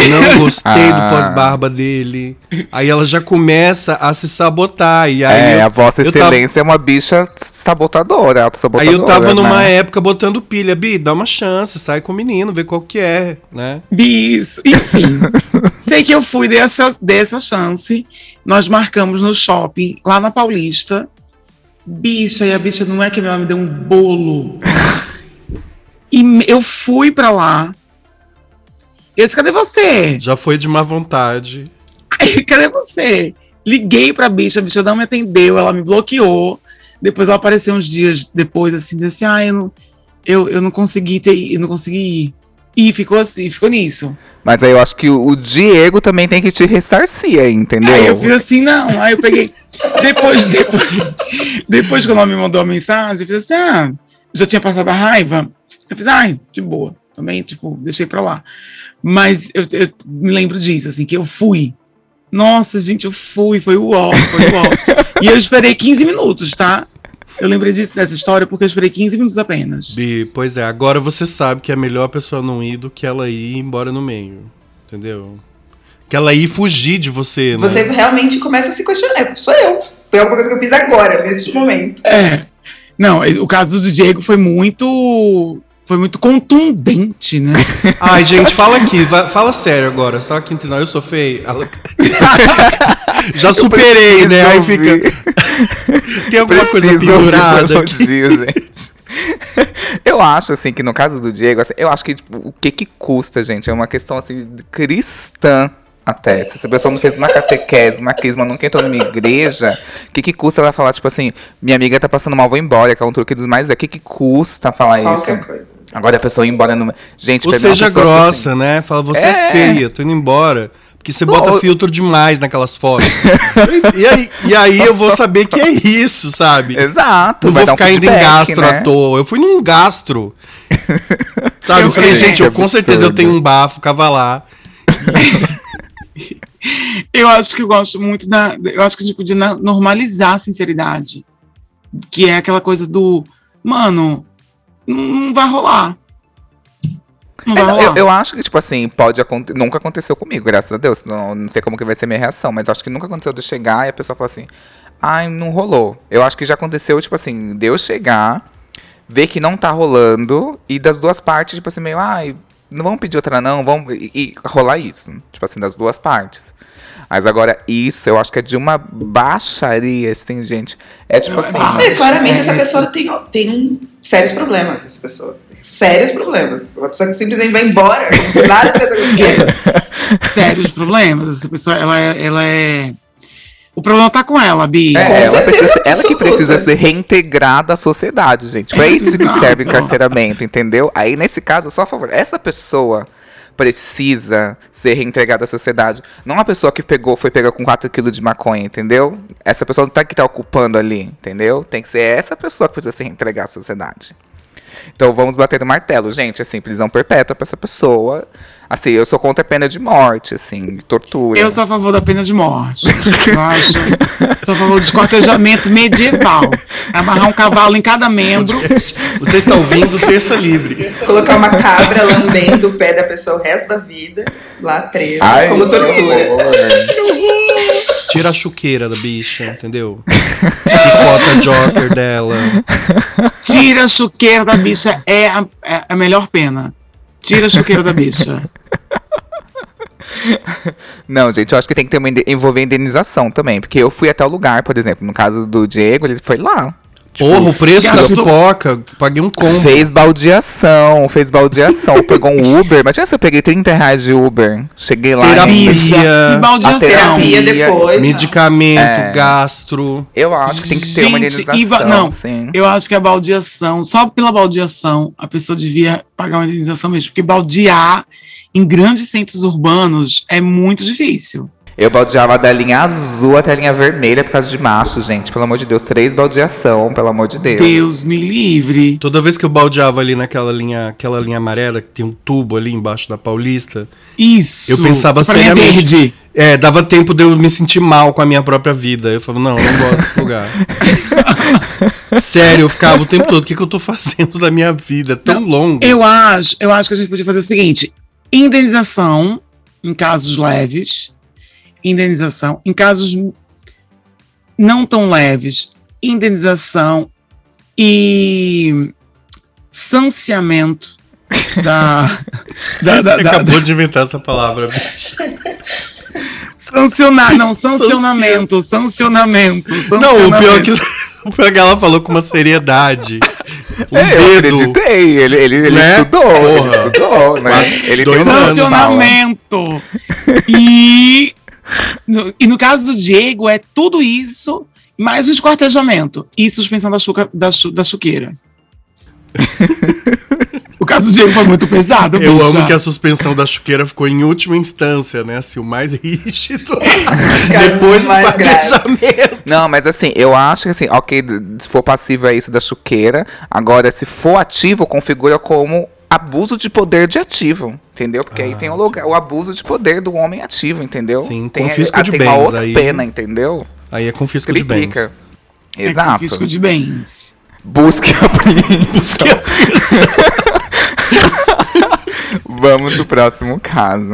Não gostei Ah. do pós-barba dele. Aí ela já começa a se sabotar. E aí É, eu- a Vossa eu tava- Excelência é uma bicha sabotadora, Aí auto-sabotadora. eu tava numa né? época botando pilha. Bi, dá uma chance, sai com o menino, vê qual que é, né? Isso, enfim. sei que eu fui dessa, dessa chance. Nós marcamos no shopping, lá na Paulista. Bicha, e a bicha não é que ela me deu um bolo. E eu fui pra lá. Eu disse, cadê você? Já foi de má vontade. Aí, cadê você? Liguei pra bicha, a bicha não me atendeu, ela me bloqueou. Depois ela apareceu uns dias depois, assim, disse assim, ah, eu não, eu, eu não consegui ter, eu não consegui ir. E ficou assim, ficou nisso. Mas aí eu acho que o, o Diego também tem que te ressarcir aí, entendeu? Aí eu fiz assim, não. Aí eu peguei. Depois, depois, depois que ela me mandou a mensagem, eu fiz assim, ah, já tinha passado a raiva. Eu fiz, ai, de boa. Também, tipo, deixei pra lá. Mas eu, eu me lembro disso, assim, que eu fui. Nossa, gente, eu fui, foi o ó, foi o ó. e eu esperei 15 minutos, tá? Eu lembrei disso, dessa história porque eu esperei 15 minutos apenas. Bi, pois é, agora você sabe que é melhor a pessoa não ir do que ela ir embora no meio. Entendeu? Que ela ir fugir de você, né? Você realmente começa a se questionar. É, sou eu. Foi alguma coisa que eu fiz agora, nesse momento. É. Não, o caso do Diego foi muito. Foi muito contundente, né? Ai, gente, fala aqui, fala sério agora, só aqui entre nós, eu sou feio. Já superei, né? Aí fica. Tem alguma coisa pendurada um aqui. elogio, gente. Eu acho, assim, que no caso do Diego, assim, eu acho que tipo, o que que custa, gente, é uma questão, assim, cristã até. Se essa pessoa não fez uma catequese, uma crisma, nunca entrou numa igreja, o que que custa ela falar, tipo assim, minha amiga tá passando mal, vou embora, que é um truque dos mais, o que que custa falar Qualquer isso? coisa. Agora a pessoa ir embora numa... Gente, Ou seja que, assim, grossa, né? Fala, você é. É. feia, tô indo embora. Porque você bota filtro demais naquelas fotos. e, aí, e aí eu vou saber que é isso, sabe? Exato. Não vai vou dar um ficar indo em gastro né? à toa. Eu fui num gastro. Sabe? Eu, Eu- falei, é, gente, eu com certeza eu tenho um bafo cavalar. Eu acho que eu gosto muito da. Eu acho que a gente podia normalizar a sinceridade. Que é aquela coisa do. Mano, não, vai rolar. Não É, vai não, rolar. eu, eu acho que, tipo assim, pode acontecer. Nunca aconteceu comigo, graças a Deus. Não, não sei como que vai ser minha reação, mas acho que nunca aconteceu de eu chegar e a pessoa falar assim, ai, não rolou. Eu acho que já aconteceu, tipo assim, de eu chegar, ver que não tá rolando, e das duas partes, tipo assim, meio, ai, não vamos pedir outra não, vamos e, e rolar isso, tipo assim, das duas partes. Mas agora isso, eu acho que é de uma baixaria, assim, gente. É tipo assim, É, claramente essa pessoa tem, tem um, sérios problemas, essa pessoa. Sérios problemas. Uma pessoa que simplesmente vai embora, nada acontecido. Sérios problemas. Essa pessoa, ela é. Ela é... O problema tá com ela, Bia. É, ela, precisa- ela que precisa ser reintegrada à sociedade, gente. É isso que serve o encarceramento, entendeu? Aí, nesse caso, só a favor. Essa pessoa precisa ser reintegrada à sociedade. Não a pessoa que pegou, foi pega com 4 kg de maconha, entendeu? Essa pessoa não tá que tá ocupando ali, entendeu? Tem que ser essa pessoa que precisa ser reintegrada à sociedade. Então vamos bater no martelo, gente, assim, prisão perpétua pra essa pessoa. Assim, eu sou contra a pena de morte, assim, tortura. Eu sou a favor da pena de morte. Eu acho. Sou a favor do esquartejamento medieval. Amarrar um cavalo em cada membro. Você está ouvindo Terça Livre. Colocar uma cabra lambendo o pé da pessoa o resto da vida, lá presa, Ai, como que tortura. horror. Tira a chuqueira da bicha, entendeu? Picota a Joker dela. Tira a chuqueira da bicha é a, é a melhor pena. Tira a chuqueira da bicha. Não, gente, eu acho que tem que ter uma envolver indenização também. Porque eu fui até o lugar, por exemplo, no caso do Diego, ele foi lá. Porra, o preço da gastou- pipoca, paguei um combo. Fez baldeação, fez baldeação, pegou um Uber. Imagina se eu peguei 30 reais de Uber. Cheguei lá. Terapia. e- Bicha. E baldeação. Terapia Terapia, depois. né? Medicamento, É. gastro. Eu acho que tem que ter uma Gente, indenização. e va- não. sim. Eu acho que a baldeação, só pela baldeação, a pessoa devia pagar uma indenização mesmo. Porque baldear em grandes centros urbanos é muito difícil. Eu baldeava da linha azul até a linha vermelha por causa de macho, gente. Pelo amor de Deus, três baldeação, pelo amor de Deus. Deus me livre. Toda vez que eu baldeava ali naquela linha, aquela linha amarela, que tem um tubo ali embaixo da Paulista, Isso. eu pensava linha seriamente. verde. É, dava tempo de eu me sentir mal com a minha própria vida. Eu falava, não, eu não gosto desse lugar. Sério, eu ficava o tempo todo, o que, que eu tô fazendo da minha vida? É tão longo. Eu acho, eu acho que a gente podia fazer o seguinte: indenização em casos leves, indenização em casos não tão leves, indenização e sanciamento da, da, da, Você da- acabou de inventar essa palavra, bicho. sancionar, não, sancionamento, sancionamento, Não, o pior é que sancionamento. o pior é que ela falou com uma seriedade. Um É, eu dedo. acreditei. Ele, ele, ele Né? estudou, Porra. ele estudou, né? Ele Dois tem um anos. sancionamento. E no, e no caso do Diego, é tudo isso, mais o esquartejamento e suspensão da, chuca, da, chu- da chuqueira. o caso do Diego foi muito pesado, Eu bicha. amo que a suspensão da chuqueira ficou em última instância, né? Assim, o mais rígido. Casos Depois do esquartejamento. Não, mas assim, eu acho que assim, ok, se for passivo é isso da chuqueira. Agora, se for ativo, configura como abuso de poder de ativo. Entendeu? Porque aí tem o, lugar, o abuso de poder do homem ativo, entendeu? Sim, tem, confisco ah, de tem uma bens, outra aí- pena, entendeu? Aí é confisco de bens. É Exato. confisco de bens. Busque a apreensão. Vamos pro próximo caso.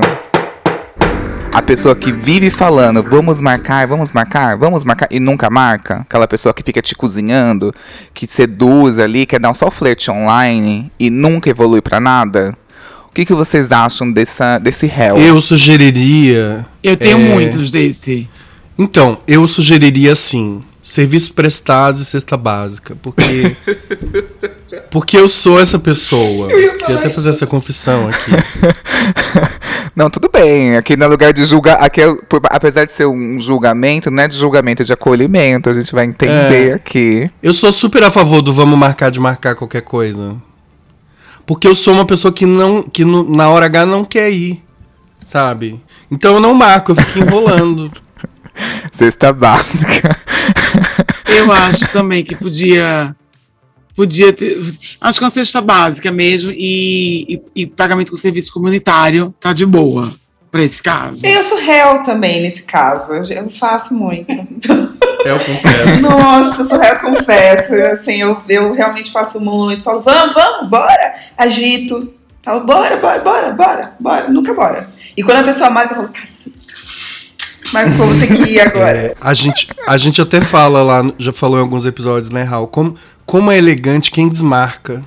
A pessoa que vive falando, vamos marcar, vamos marcar, vamos marcar, e nunca marca. Aquela pessoa que fica te cozinhando, que te seduz ali, quer dar um só flerte online e nunca evolui pra nada. O que, que vocês acham dessa, desse réu? Eu sugeriria. Eu tenho É. muitos desse. Então, eu sugeriria assim: serviços prestados e cesta básica. Porque. porque eu sou essa pessoa. Queria até fazer essa confissão aqui. Não, tudo bem. Aqui no lugar de julgar. Aqui, é, por- apesar de ser um julgamento, não é de julgamento, é de acolhimento. A gente vai entender É. aqui. Eu sou super a favor do vamos marcar de marcar qualquer coisa. Porque eu sou uma pessoa que não que no- na hora H não quer ir, sabe? Então eu não marco, eu fico enrolando. Cesta básica. Eu acho também que podia. Podia ter. Acho que uma cesta básica mesmo e, e, e pagamento com serviço comunitário tá de boa pra esse caso. Eu sou réu também nesse caso. Eu, eu faço muito. É, eu confesso. Nossa, eu sou réu, confesso. Assim, eu, eu realmente faço muito. Falo, vamos, vamos, bora. Agito. Falo, bora, bora, bora, bora, bora. Nunca bora. E quando a pessoa marca, eu falo, caceta. Mas como tem que ir agora? É, a, gente, a gente até fala lá, já falou em alguns episódios, né, Raul? Como, como é elegante quem desmarca.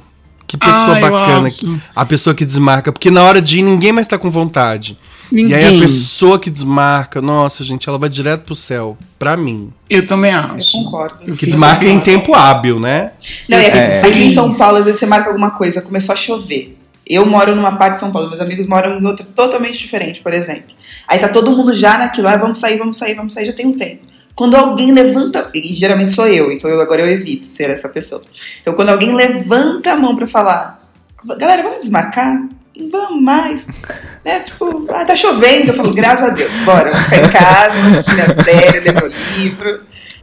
Que pessoa Ah, eu bacana. A pessoa que desmarca. Porque na hora de ir, ninguém mais tá com vontade. Ninguém. E aí a pessoa que desmarca, nossa, gente, ela vai direto pro céu. Pra mim. Eu também Eu acho. concordo. Que desmarca em tempo hábil, né? Não, e aqui, É. aqui em São Paulo, às vezes você marca alguma coisa, começou a chover. Eu moro numa parte de São Paulo, meus amigos moram em outra totalmente diferente, por exemplo. Aí tá todo mundo já naquilo, ah, vamos sair, vamos sair, vamos sair, já tem um tempo. Quando alguém levanta, e geralmente sou eu, então eu, agora eu evito ser essa pessoa. Então quando alguém levanta a mão pra falar, galera, vamos desmarcar? Não vamos mais. Né? Tipo, ah, tá chovendo. Eu falo, graças a Deus, bora, vamos ficar em casa, assistir minha série, ler meu livro.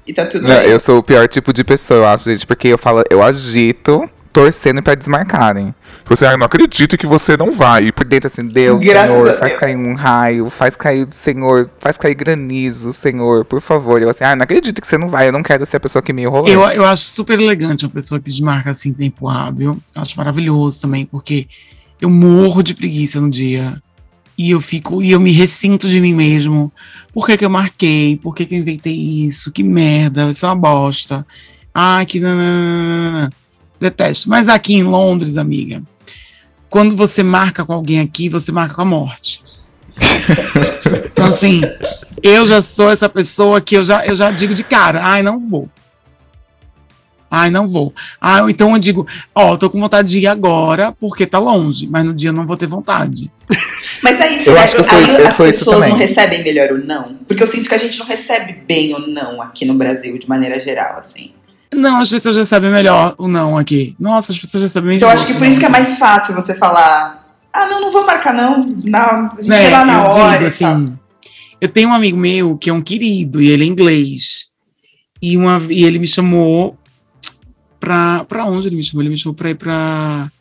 E tá tudo Não, bem. eu sou o pior tipo de pessoa, eu acho, gente, porque eu falo, eu agito torcendo pra desmarcarem. Você, ah, eu não acredito que você não vai. Por dentro assim, Deus, Graças a Senhor, Deus. faz cair um raio, faz cair, Senhor, faz cair granizo, Senhor, por favor. Eu assim, ah, não acredito que você não vai, eu não quero ser a pessoa que me enrolou. Eu, eu acho super elegante uma pessoa que desmarca assim tempo hábil. Eu acho maravilhoso também, porque eu morro de preguiça no dia. E eu fico, e eu me ressinto de mim mesmo. Por que, que eu marquei? Por que, que eu inventei isso? Que merda, isso é uma bosta. Ah, que nananana. Detesto. Mas aqui em Londres, amiga, quando você marca com alguém aqui, você marca com a morte. então, assim, eu já sou essa pessoa que eu já, eu já digo de cara, ai, não vou. Ai, não vou. Ah, então eu digo, ó, tô com vontade de ir agora porque tá longe, mas no dia eu não vou ter vontade. Mas aí, Eu será acho que eu sou- aí eu as pessoas não recebem melhor o não? Porque eu sinto que a gente não recebe bem o não aqui no Brasil, de maneira geral, assim. Não, as pessoas já sabem melhor o não aqui. Nossa, as pessoas já sabem Então melhor acho que por isso que é mais fácil você falar, ah, não, não vou marcar não, na, a gente Né, vê lá na hora digo assim, eu tenho um amigo meu que é um querido e ele é inglês. E, uma, e ele me chamou pra. Pra onde ele me chamou? Ele me chamou pra ir pra.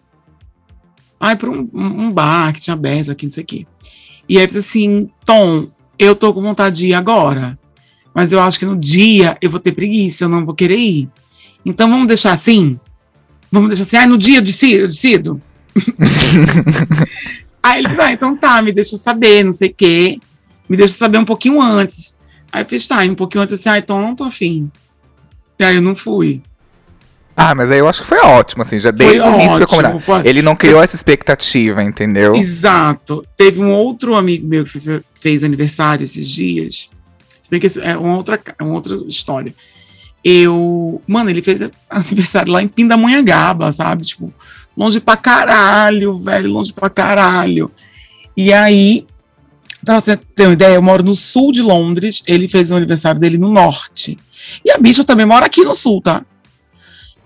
Ai, pra um, um bar que tinha aberto aqui, não sei o quê. E aí ele disse assim: Tom, eu tô com vontade de ir agora. Mas eu acho que no dia eu vou ter preguiça, eu não vou querer ir. Então vamos deixar assim? Vamos deixar assim, ah, no dia eu decido. Eu decido. Aí ele, ah, então tá, me deixa saber, não sei o quê. Me deixa saber um pouquinho antes. Aí eu fiz, tá, e um pouquinho antes, assim, ah, então não tô afim. E aí eu não fui. Ah, mas aí eu acho que foi ótimo, assim, já desde Foi o início ótimo, combinado. foi- Ele não criou essa expectativa, entendeu? Exato. Teve um outro amigo meu que fe- fez aniversário esses dias. Se bem que é uma outra, é uma outra história. Eu. Mano, ele fez aniversário lá em Pindamonhangaba, sabe? Tipo, longe pra caralho, velho, longe pra caralho. E aí, pra você ter uma ideia, eu moro no sul de Londres, ele fez o aniversário dele no norte. E a bicha também mora aqui no sul, tá?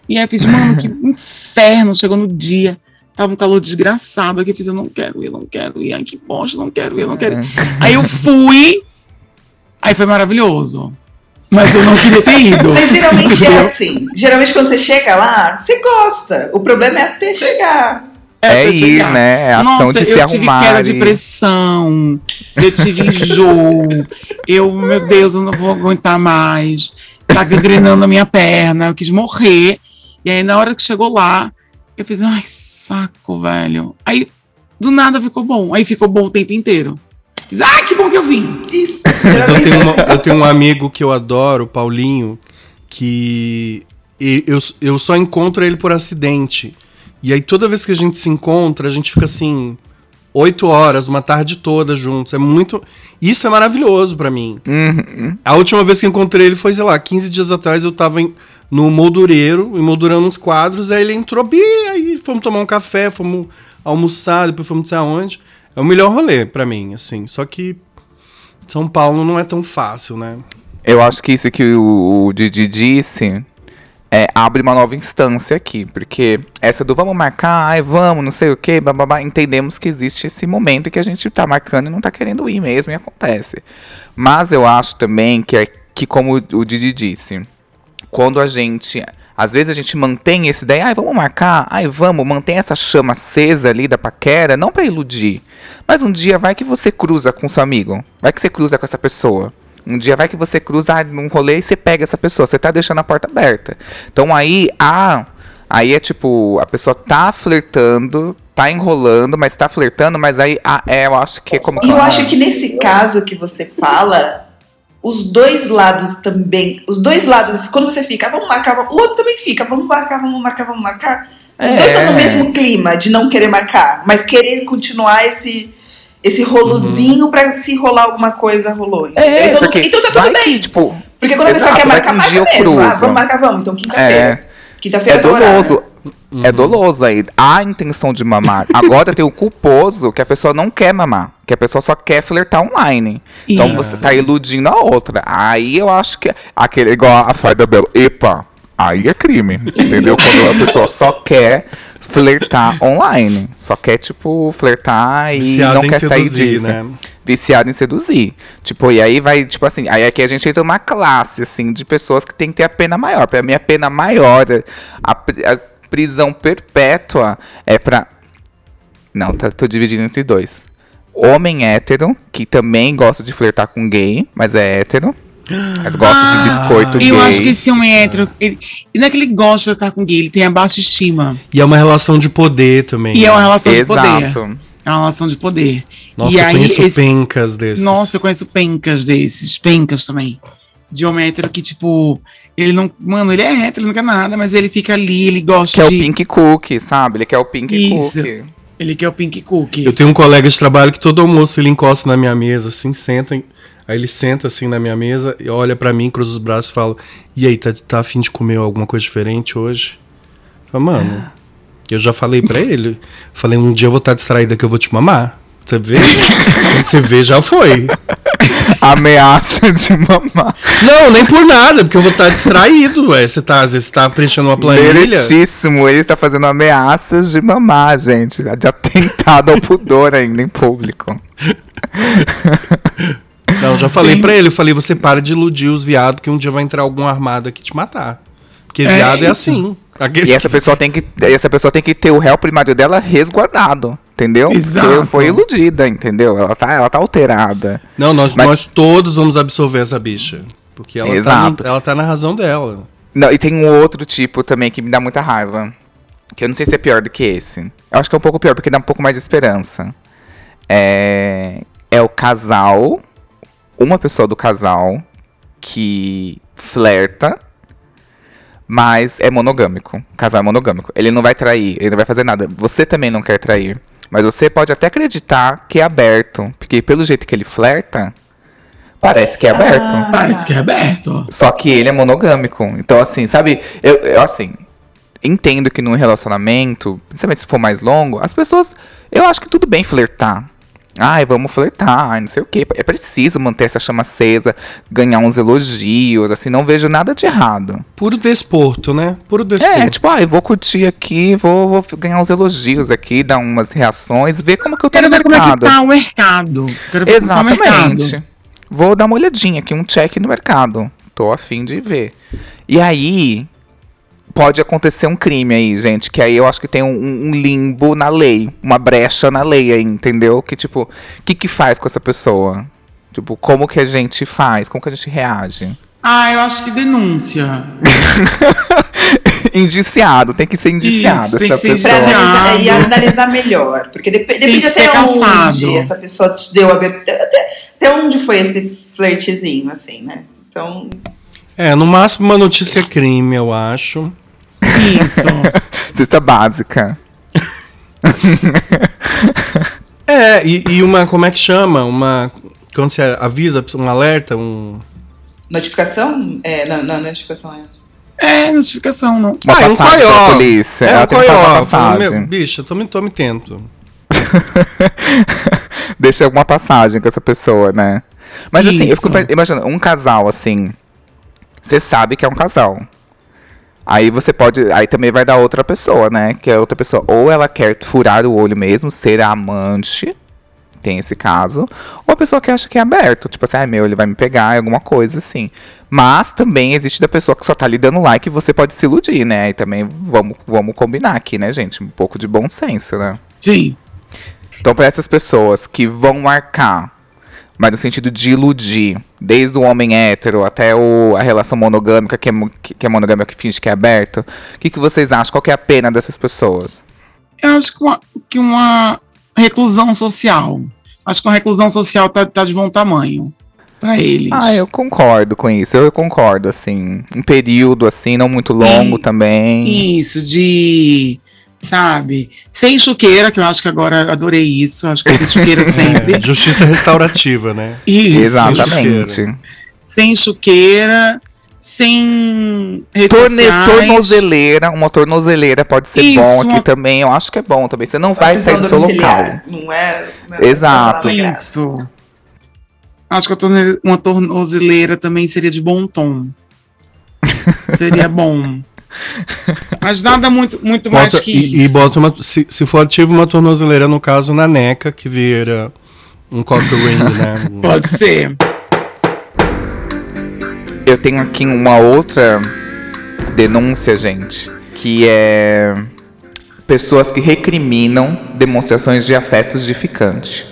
E aí eu fiz, mano, que inferno, chegou no dia. Tava um calor desgraçado aqui, eu fiz, eu não quero ir, eu não quero ir, ai que bosta, eu não quero ir, eu não quero ir. Aí eu fui, aí foi maravilhoso. Mas eu não queria ter ido. Mas geralmente é assim. Geralmente quando você chega lá, você gosta. O problema é até chegar. É, pra ir, chegar. né? É a ação Nossa, de se eu tive arrumar. queda de pressão, eu tive enjoo, eu, meu Deus, eu não vou aguentar mais, tá drenando a minha perna, eu quis morrer. E aí, na hora que chegou lá, eu fiz, ai, saco, velho. Aí, do nada ficou bom. Aí ficou bom o tempo inteiro. Ai, que bom que eu vim. Isso. Mas eu tenho, é uma- eu tenho um amigo que eu adoro, o Paulinho, que eu, eu só encontro ele por acidente. E aí toda vez que a gente se encontra, a gente fica assim, oito horas, uma tarde toda juntos. É muito. Isso é maravilhoso pra mim. Uhum. A última vez que eu encontrei ele foi, sei lá, 15 dias atrás, eu tava em- no moldureiro, emoldurando uns quadros, aí ele entrou, bi, aí fomos tomar um café, fomos almoçar, depois fomos não sei aonde. É o melhor rolê pra mim, assim. Só que São Paulo não é tão fácil, né? Eu acho que isso que o, o Didi disse é, abre uma nova instância aqui, porque essa do vamos marcar, ai vamos, não sei o que, bababá, entendemos que existe esse momento que a gente tá marcando e não tá querendo ir mesmo e acontece. Mas eu acho também que, é, que como o Didi disse, quando a gente. Às vezes a gente mantém esse ideia, ai, vamos marcar, ai, vamos, mantém essa chama acesa ali da paquera, não pra iludir. Mas um dia vai que você cruza com seu amigo, vai que você cruza com essa pessoa. Um dia vai que você cruza ah, num rolê e você pega essa pessoa, você tá deixando a porta aberta. Então aí, ah, aí é tipo, a pessoa tá flertando, tá enrolando, mas tá flertando, mas aí, ah, é, eu acho que é como E eu acho que nesse caso que você fala, os dois lados também, os dois lados, quando você fica, ah, vamos marcar, vamos- o outro também fica, vamos marcar, vamos marcar, vamos marcar. Os dois estão no mesmo clima de não querer marcar, mas querer continuar esse, esse rolozinho pra se rolar alguma coisa, rolou. É, então, porque então tá tudo bem. que, tipo, Porque quando a pessoa quer marcar, um marca mesmo. Ah, vamos marcar, vamos. Então quinta-feira. É. Quinta-feira É tá doloso. É doloso aí. Há intenção de mamar. Agora tem o culposo que a pessoa não quer mamar. Que a pessoa só quer flertar online. Então Isso. você tá iludindo a outra. Aí eu acho que. Aquele, igual a Fai da Bela. Epa! Aí é crime. Entendeu? Quando a pessoa só quer flertar online. Só quer, tipo, flertar e Viciado não em quer sair seduzir, disso. né? Viciado em seduzir. Tipo, e aí vai, tipo assim, aí aqui a gente entra numa classe, assim, de pessoas que tem que ter a pena maior. Pra mim, a pena maior, a, a prisão perpétua é pra. Não, tá, tô dividindo entre dois. Homem hétero, que também gosta de flertar com gay, mas é hétero. Mas gosta de biscoito gay. Eu acho que esse homem hétero, ele, e não é que ele gosta de estar com gay, ele tem a baixa estima. E é uma relação de poder também. E é uma relação de poder. Exato. É uma relação de poder. Nossa, e eu aí, conheço esse- pencas desses. Nossa, eu conheço pencas desses, pencas também. De homem hétero que, tipo, ele não. Mano, ele é hétero, ele não quer nada, mas ele fica ali, ele gosta Que é o de. Pink Cookie, sabe? Ele quer o Pink Isso. Cookie. Ele quer o Pink Cookie. Eu tenho um colega de trabalho que todo almoço ele encosta na minha mesa, assim, senta. Aí ele senta assim na minha mesa e olha pra mim, cruza os braços e fala: E aí, tá, tá afim de comer alguma coisa diferente hoje? Eu falo, mano, eu já falei pra ele. Falei, um dia eu vou estar distraída que eu vou te mamar. Você vê? Quando você vê, já foi. Ameaça de mamar. Não, nem por nada, porque eu vou estar distraído, ué. Você tá, às vezes, você tá preenchendo uma planilha. Meritíssimo, ele está fazendo ameaças de mamar, gente. De atentado ao pudor ainda em público. Não, já falei pra ele, eu falei, você para de iludir os viados, que um dia vai entrar algum armado aqui te matar. Porque É viado é, assim. Aquele- E essa pessoa tem que, essa pessoa tem que ter o réu primário dela resguardado, entendeu? Exato. Porque foi iludida, entendeu? Ela tá, ela tá alterada. Não, nós, Mas- nós todos vamos absolver essa bicha. Porque ela, tá, Exato. no- ela tá na razão dela. Não, e tem um outro tipo também que me dá muita raiva. Que eu não sei se é pior do que esse. Eu acho que é um pouco pior, porque dá um pouco mais de esperança. É, é o casal, uma pessoa do casal que flerta, mas é monogâmico. O casal é monogâmico. Ele não vai trair, ele não vai fazer nada. Você também não quer trair. Mas você pode até acreditar que é aberto. Porque pelo jeito que ele flerta, parece que é aberto. Parece que é aberto. Só que ele é monogâmico. Então, assim, sabe? Eu, eu, assim, entendo que num relacionamento, principalmente se for mais longo, as pessoas. Eu acho que tudo bem flertar. Ai, vamos flertar, ai, não sei o quê. É preciso manter essa chama acesa, ganhar uns elogios, assim, não vejo nada de errado. Puro desporto, né? Puro desporto. É, tipo, ai, vou curtir aqui, vou, vou ganhar uns elogios aqui, dar umas reações, ver como que eu tô Quero no ver como é que mercado. tá o mercado. Quero ver como tá o Exatamente. mercado. Vou dar uma olhadinha aqui, um check no mercado. Tô afim de ver. E aí, pode acontecer um crime aí, gente. Que aí eu acho que tem um, um limbo na lei. Uma brecha na lei aí, entendeu? Que tipo, o que que faz com essa pessoa? Tipo, como que a gente faz? Como que a gente reage? Ah, eu acho que denúncia. indiciado, tem que ser indiciado Isso, tem essa pessoa. analisar, e analisar melhor. Porque dep depende até caçado. onde essa pessoa te deu abertura. Até, até onde foi esse flertezinho, assim, né? Então, É, no máximo uma notícia crime, eu acho. Isso. Cesta básica. É, e, e uma, como é que chama? Uma. Quando você avisa, um alerta, um. notificação? É, não, não, notificação é. É, notificação, não. Uma ah, um passagem pra coió. polícia. É, Ela um coió. Meu, bicho, eu tô me, tô me tento. Deixa alguma passagem com essa pessoa, né? Mas assim, eu fico Isso. imaginando, um casal assim. Você sabe que é um casal. Aí você pode. Aí também vai dar outra pessoa, né? Que é outra pessoa. Ou ela quer furar o olho mesmo, ser a amante. Tem esse caso. Ou a pessoa que acha que é aberto. Tipo assim, ah, meu, ele vai me pegar, alguma coisa assim. Mas também existe da pessoa que só tá lhe dando like e você pode se iludir, né? E também vamos, vamos combinar aqui, né, gente? Um pouco de bom senso, né? Sim. Então, para essas pessoas que vão marcar, mas no sentido de iludir, desde o homem hétero até o, a relação monogâmica, que é, que é monogâmica que finge que é aberto, o que, que vocês acham? Qual que é a pena dessas pessoas? Eu acho que uma, que uma reclusão social. Acho que uma reclusão social tá, tá de bom tamanho pra eles. Ah, eu concordo com isso. Eu concordo, assim. Um período, assim, não muito longo E- também. Isso, de sabe? Sem chuqueira, que eu acho que agora eu adorei isso. Acho que sem chuqueira sempre. É, justiça restaurativa, né? Isso. Exatamente. Sem chuqueira, sem redes Torne, tornozeleira, uma tornozeleira pode ser Isso, bom aqui uma- também. Eu acho que é bom também. Você não vai sair do seu local. Não é. Não é Exato. é. Isso. Acho que uma tornozeleira também seria de bom tom. seria bom. Mas nada muito, muito mais Bota- que e, e isso. bota uma. Se, se for ativo, uma tornozeleira, no caso, na neca, que vira um cock ring, né? Pode ser. Eu tenho aqui uma outra denúncia, gente, que é pessoas que recriminam demonstrações de afetos de ficante.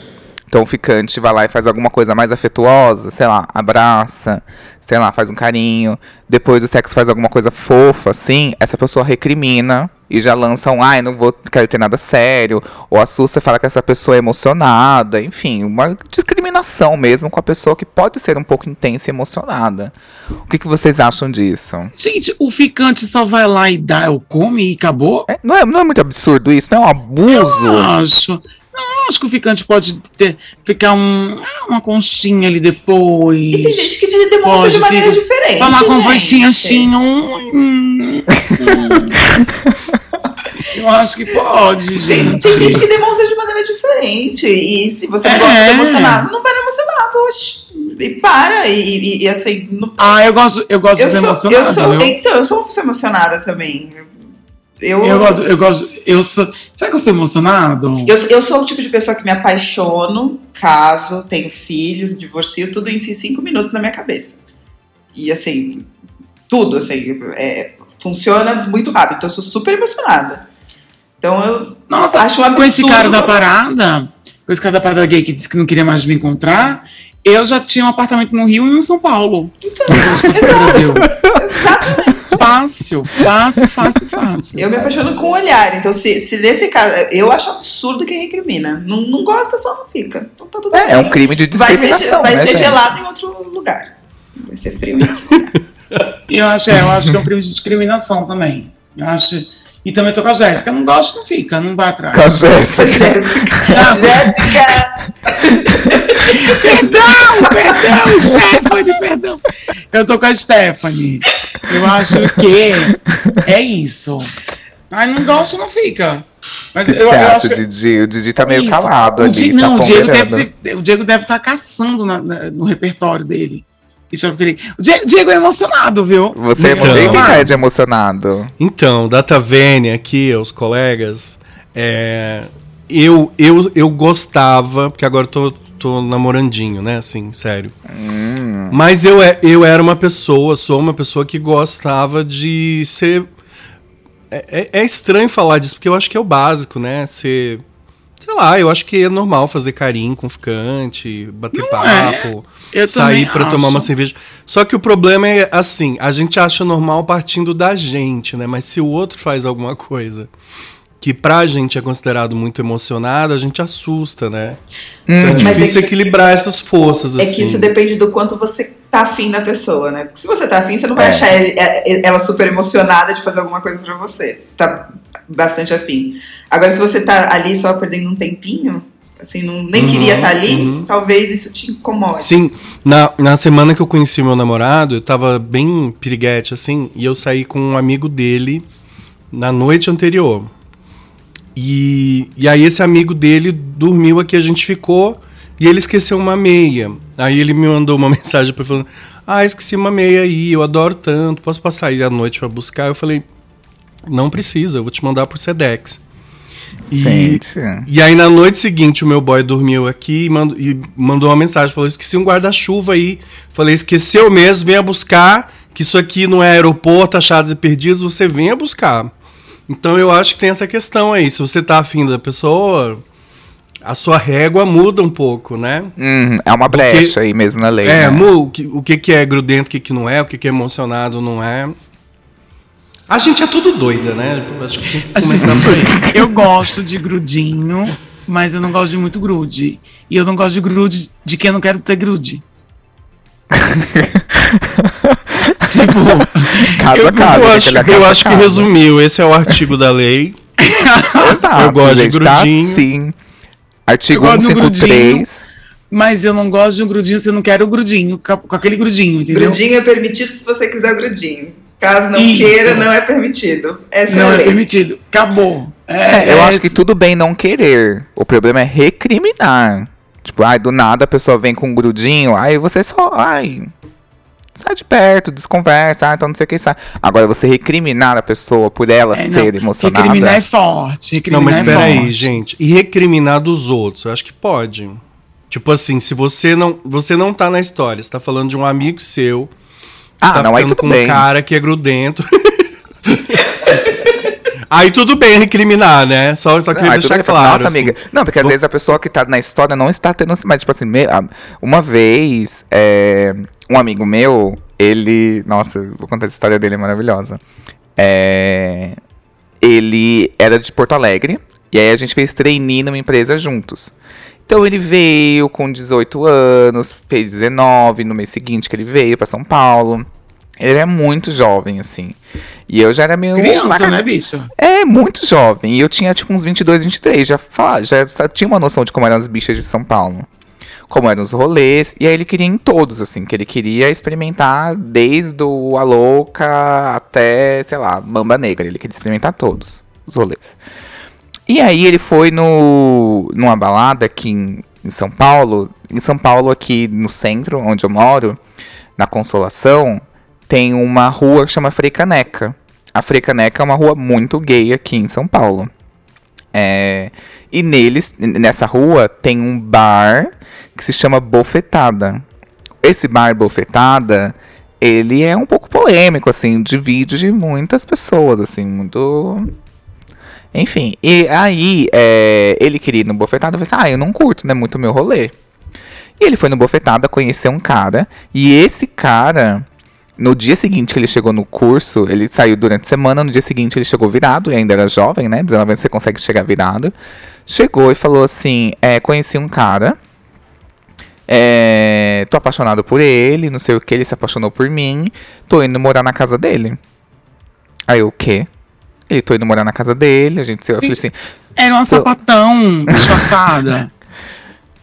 Então o ficante vai lá e faz alguma coisa mais afetuosa, sei lá, abraça, sei lá, faz um carinho. Depois do sexo faz alguma coisa fofa, assim, essa pessoa recrimina e já lança um, ai, não vou, quero ter nada sério. Ou assusta e fala que essa pessoa é emocionada. Enfim, uma discriminação mesmo com a pessoa que pode ser um pouco intensa e emocionada. O que, que vocês acham disso? Gente, o ficante só vai lá e dá, o come e acabou? É, não, é, não é muito absurdo isso? Não é um abuso? Eu acho. Não, acho que o ficante pode ter, ficar um, uma conchinha ali depois. E tem gente que de- demonstra Pode de maneiras ficar- diferentes. Falar com vozinha assim, um, hum, hum. Eu acho que pode, gente. tem gente que demonstra de maneira diferente. E se você não É. gosta de emocionado, não vai no emocionado. oxi. E para. E, e- e, assim. não- Ah, eu gosto, eu gosto eu, de sou, emocionado. eu sou. viu? Então, eu sou uma pessoa emocionada também. Eu, Eu gosto, eu gosto, eu sou. Será que eu sou emocionado? eu, eu sou o tipo de pessoa que me apaixono, caso, tenho filhos, divorcio, tudo em si, cinco minutos na minha cabeça. E assim, tudo, assim, é, funciona muito rápido. Então eu sou super emocionada. Então eu Nossa, acho um absurdo. com esse cara da parada, com esse cara da parada gay que disse que não queria mais me encontrar, eu já tinha um apartamento no Rio e um em São Paulo. Então, Brasil. Exatamente. Fácil, fácil, fácil, fácil. Eu me apaixono com o olhar. Então, se, se nesse caso. Eu acho absurdo quem recrimina. Não, não gosta, só não fica. Então tá tudo bem. É, é um crime de Vai ser, discriminação, vai né, ser gente? gelado em outro lugar. Vai ser frio em outro lugar. E eu acho, é, eu acho que é um crime de discriminação também. Eu acho. E também tô com a Jéssica. Não gosta, não fica, não vai atrás. Com a Jéssica. Jéssica. Jéssica. Perdão, perdão, Stephanie, perdão. Eu tô com a Stephanie. Eu acho que é isso. Ai, não gosta, não fica. Mas O que eu, você eu acha, acho que. Didi? O Didi tá meio Isso. calado o ali. Di- tá não, o Diego, deve o Diego deve estar caçando na- na- no repertório dele. Isso é o que ele. O Diego, é emocionado, viu? Você é Então. é de emocionado. Então, Data Vênia aqui, os colegas, é, eu, eu, eu gostava, porque agora eu tô, tô namorandinho, né? Assim, sério. Mas eu, é- eu era uma pessoa, sou uma pessoa que gostava de ser. É, é- é estranho falar disso, porque eu acho que é o básico, né? Ser. Sei lá, eu acho que é normal fazer carinho com ficante, bater papo, Eu sair pra tomar uma cerveja. Só que o problema é assim, a gente acha normal partindo da gente, né? Mas se o outro faz alguma coisa que pra gente é considerado muito emocionado, a gente assusta, né? Então é Mas é difícil que- equilibrar essas forças, É assim. que isso depende do quanto você tá afim da pessoa, né? Porque se você tá afim, você não vai É. achar é- ela super emocionada de fazer alguma coisa pra você. Você tá bastante afim. Agora, se você tá ali só perdendo um tempinho, assim, não, nem Uhum, queria estar ali, uhum. talvez isso te incomode. Sim, na, na semana que eu conheci meu namorado, eu tava bem piriguete, assim, e eu saí com um amigo dele na noite anterior. E, e aí esse amigo dele dormiu aqui, a gente ficou, e ele esqueceu uma meia. Aí ele me mandou uma mensagem pra falando: Ah, esqueci uma meia aí, eu adoro tanto, posso passar aí à noite pra buscar? Eu falei: Não precisa, eu vou te mandar por Sedex. E, Gente. e aí na noite seguinte o meu boy dormiu aqui e mandou, e mandou uma mensagem, falou, esqueci um guarda-chuva aí. Falei, esqueceu mesmo, venha buscar, que isso aqui não é aeroporto, achados e perdidos, você venha buscar. Então eu acho que tem essa questão aí, se você tá afim da pessoa, a sua régua muda um pouco, né? Uhum, é uma brecha aí mesmo na lei. É, né? o que, o que que é grudento, o que que não é, o que que é emocionado, não é. A gente é tudo doida, né? Acho que tem que começar por aí. Eu gosto de grudinho, mas eu não gosto de muito grude. E eu não gosto de grude de quem eu não quero ter grude. tipo, Caso eu- a caso. Eu acho, eu acho que resumiu. Esse é o artigo da lei. Exato, Eu gosto de gente, grudinho. Tá assim. Artigo Eu gosto do 153. Mas eu não gosto de um grudinho, você não quer o grudinho, com com aquele grudinho, entendeu? Grudinho é permitido se você quiser o grudinho. Caso não Isso. queira, não é permitido. Essa Não é a é lei. permitido. Acabou. É, eu é acho que tudo bem não querer. O problema é recriminar. Tipo, ai, do nada a pessoa vem com um grudinho, aí você só, ai, sai de perto, desconversa, ah, então não sei o que sai. Agora você recriminar a pessoa por ela É, ser não, emocionada. Recriminar é forte. Não, Recriminar mas é peraí, gente. E recriminar dos outros? Eu acho que pode. Tipo assim, se você não, você não tá na história, você tá falando de um amigo seu, ah, tá não, ficando com bem. um cara que é grudento. aí tudo bem recriminar, né? Só, só Não, queria tudo deixar claro. Nossa, assim. amiga. Não, porque às Vou- vezes a pessoa que tá na história não está tendo. Mas, tipo assim, uma vez, é, um amigo meu, ele. Nossa, vou contar essa história dele, é maravilhosa. É, ele era de Porto Alegre, e aí a gente fez trainee numa empresa juntos. Então ele veio com 18 anos, fez 19 no mês seguinte que ele veio pra São Paulo. Ele é muito jovem, assim. E eu já era meio. Criança, né, bicho? É, muito jovem. E eu tinha, tipo, uns 22, 23. Já, fala- já tinha uma noção de como eram as bichas de São Paulo. Como eram os rolês. E aí ele queria em todos, assim. Que ele queria experimentar desde o A Louca até, sei lá, Mamba Negra. Ele queria experimentar todos os rolês. E aí ele foi no, numa balada aqui em, em São Paulo. Em São Paulo, aqui no centro, onde eu moro, na Consolação, tem uma rua que chama Frei Caneca. A Frei Caneca é uma rua muito gay aqui em São Paulo. É, e neles, nessa rua, tem um bar que se chama Bofetada. Esse bar Bofetada, ele é um pouco polêmico, assim, divide muitas pessoas, assim, muito enfim, e aí é, ele queria ir no bofetada, eu falei assim, ah, eu não curto, né, muito meu rolê. E ele foi no bofetada, conheceu um cara, e esse cara, no dia seguinte que ele chegou no curso, ele saiu durante a semana, no dia seguinte ele chegou virado, e ainda era jovem, né, 19 anos você consegue chegar virado. Chegou e falou assim, é, conheci um cara, é, tô apaixonado por ele, não sei o que, ele se apaixonou por mim, tô indo morar na casa dele. Aí o quê? Ele tô indo morar na casa dele, a gente se eu falei assim, Era uma sapatão disfarçada.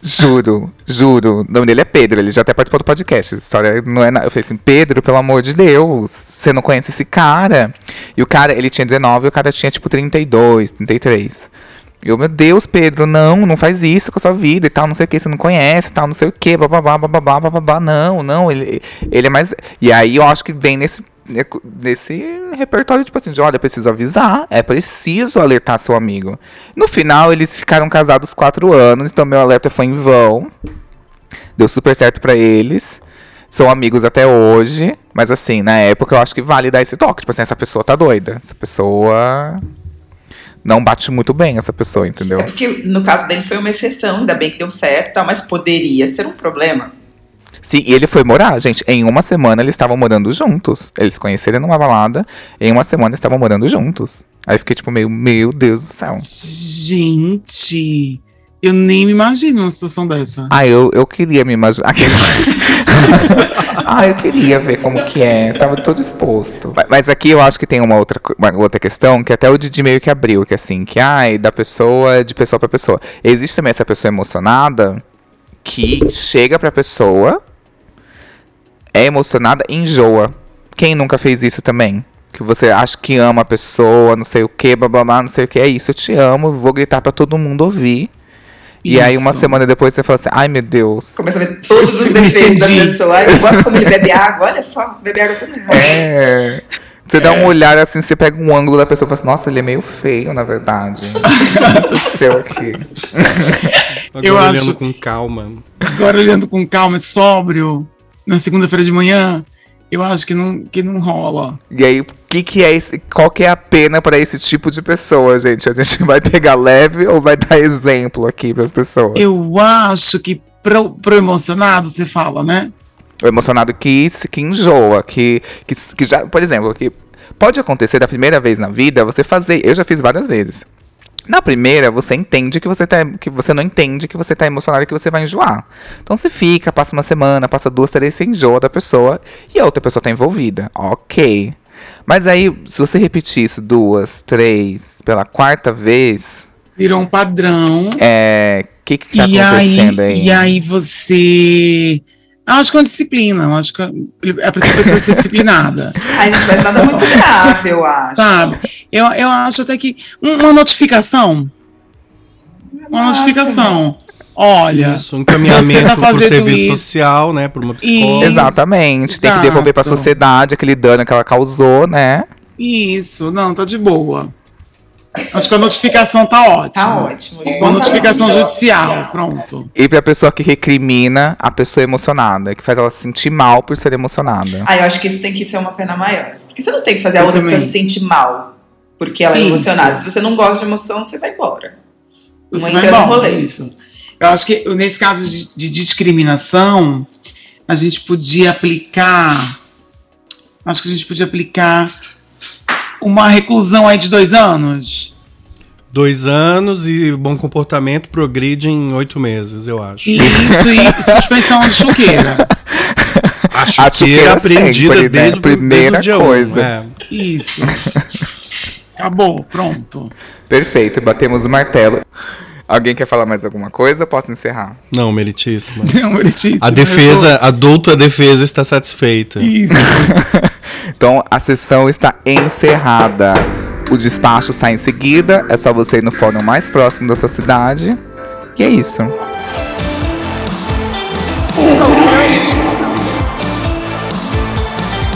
juro, juro, o nome dele é Pedro, ele já até participou do podcast. Essa história não é nada. Eu falei assim, Pedro, pelo amor de Deus, você não conhece esse cara? E o cara, ele tinha 19 e o cara tinha tipo 32, 33. E eu, meu Deus, Pedro, não, não faz isso com a sua vida e tal, não sei o que, você não conhece, tal, não sei o que, bababá, bababá, bababá, não, não, ele, ele é mais. E aí eu acho que vem nesse, nesse repertório, tipo assim, de olha, preciso avisar, é preciso alertar seu amigo. No final, eles ficaram casados quatro anos, então meu alerta foi em vão. Deu super certo pra eles. São amigos até hoje. Mas assim, na época eu acho que vale dar esse toque. Tipo assim, essa pessoa tá doida. Essa pessoa. Não bate muito bem essa pessoa, entendeu? É porque no caso dele foi uma exceção, ainda bem que deu certo, mas poderia ser um problema. Sim, e ele foi morar, gente. Em uma semana eles estavam morando juntos. Eles se conheceram numa balada. Em uma semana eles estavam morando juntos. Aí eu fiquei tipo meio, meu Deus do céu. Gente, eu nem me imagino uma situação dessa. Ah, eu, eu queria me imaginar. Aquele- ah, eu queria ver como que é. Tava todo disposto. Mas, mas aqui eu acho que tem uma outra, uma outra questão que até o Didi meio que abriu, que assim, que ai, da pessoa, de pessoa pra pessoa. Existe também essa pessoa emocionada que chega pra pessoa, é emocionada e enjoa. Quem nunca fez isso também? Que você acha que ama a pessoa, não sei o que, blá, não sei o que. É isso, eu te amo, vou gritar pra todo mundo ouvir. E aí, uma semana depois, você fala assim: ai meu Deus. Começa a ver todos os defeitos da pessoa. Ai, eu gosto como ele bebe água, olha só, bebe água toda. É. Você dá um olhar assim, você pega um ângulo da pessoa e fala assim: nossa, ele é meio feio, na verdade. O seu aqui. Agora Eu olhando acho- com calma. Agora olhando com calma, sóbrio, na segunda-feira de manhã, eu acho que não, que não rola. E aí, o que, que é esse. Qual que é a pena pra esse tipo de pessoa, gente? A gente vai pegar leve ou vai dar exemplo aqui pras pessoas? Eu acho que pro, pro emocionado, você fala, né? O emocionado que, que enjoa, que, que, que já, por exemplo, que pode acontecer da primeira vez na vida você fazer. Eu já fiz várias vezes. Na primeira, você entende que você, tá, que você não entende que você tá emocionado e que você vai enjoar. Então você fica, passa uma semana, passa duas, três, você enjoa da pessoa e a outra pessoa tá envolvida. Ok. Mas aí, se você repetir isso duas, três, pela quarta vez, Virou um padrão. é. O que que tá e, aí, acontecendo aí? e aí você. Eu Acho que é uma disciplina. eu Acho que é pra pessoa ser disciplinada. Ai, gente, mas nada muito grave, eu acho. Sabe? Eu, eu acho até que. um- Uma notificação. Uma Nossa, notificação. Olha. Isso, um encaminhamento Você tá por serviço isso. social, né? Por uma psicóloga. Isso. Exatamente. Tem que devolver pra Exato. sociedade aquele dano que ela causou, né? Isso, não, tá de boa. Acho que a notificação tá ótima. Tá ótimo. Uma tá notificação judicial, pronto. E pra pessoa que recrimina a pessoa emocionada, que faz ela se sentir mal por ser emocionada. Ah, eu acho que isso tem que ser uma pena maior. Porque você não tem que fazer a Eu outra também. pessoa se sentir mal. Porque ela é Isso. emocionada. Se você não gosta de emoção, você vai embora. Você Não vai entra no embora, rolê. Isso. Eu acho que nesse caso de, de discriminação, a gente podia aplicar. Acho que a gente podia aplicar uma reclusão aí de dois anos. Dois anos e bom comportamento progride em oito meses, eu acho. Isso e suspensão de chuqueira. A A chuteira chuteira aprendida sempre, né? desde, o- Primeira desde o dia coisa. Um, é. Isso. Acabou, pronto. Perfeito, batemos o martelo. Alguém quer falar mais alguma coisa? Posso encerrar? Não, meritíssima. Não, meritíssimo. A defesa, a douta defesa está satisfeita. Isso. Então a sessão está encerrada. O despacho sai em seguida. É só você ir no fórum mais próximo da sua cidade. E é isso.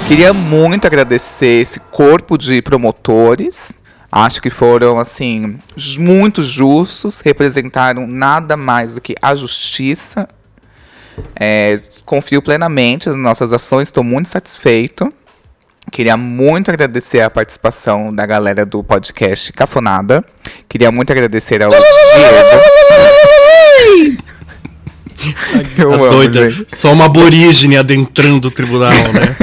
Queria muito agradecer esse corpo de promotores. Acho que foram, assim, muito justos, representaram nada mais do que a justiça. É, confio plenamente nas nossas ações, estou muito satisfeito. Queria muito agradecer a participação da galera do podcast Cafonada. Queria muito agradecer ao Diego. Eu Tá amo, doida. gente. Só uma aborígene adentrando o tribunal, né?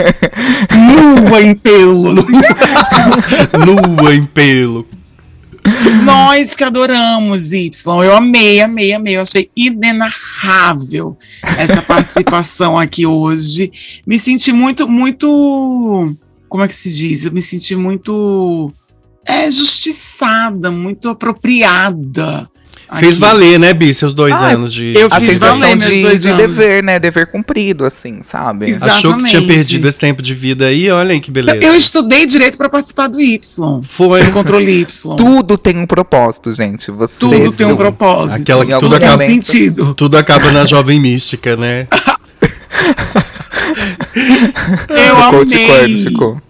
Nua em pelo. Nua em pelo. Nós que adoramos Y. Eu amei, amei, amei. Eu achei inenarrável essa participação aqui hoje. Me senti muito, muito. Como é que se diz? Eu me senti muito. É, justiçada, muito apropriada. Fez aqui. valer, né, Bi, seus dois Ah, anos de. eu A fiz valer meus de, dois de anos. dever, né? Dever cumprido, assim, sabe? Exato. Achou que tinha Exatamente. perdido esse tempo de vida aí? Olha aí que beleza. Eu estudei direito para participar do Y. Foi. Do controle Y. Tudo tem um propósito, gente. Você Tudo tem um propósito. Aquela que tudo tem acaba, momento. sentido. tudo acaba na jovem mística, né? Eu amei. Chico.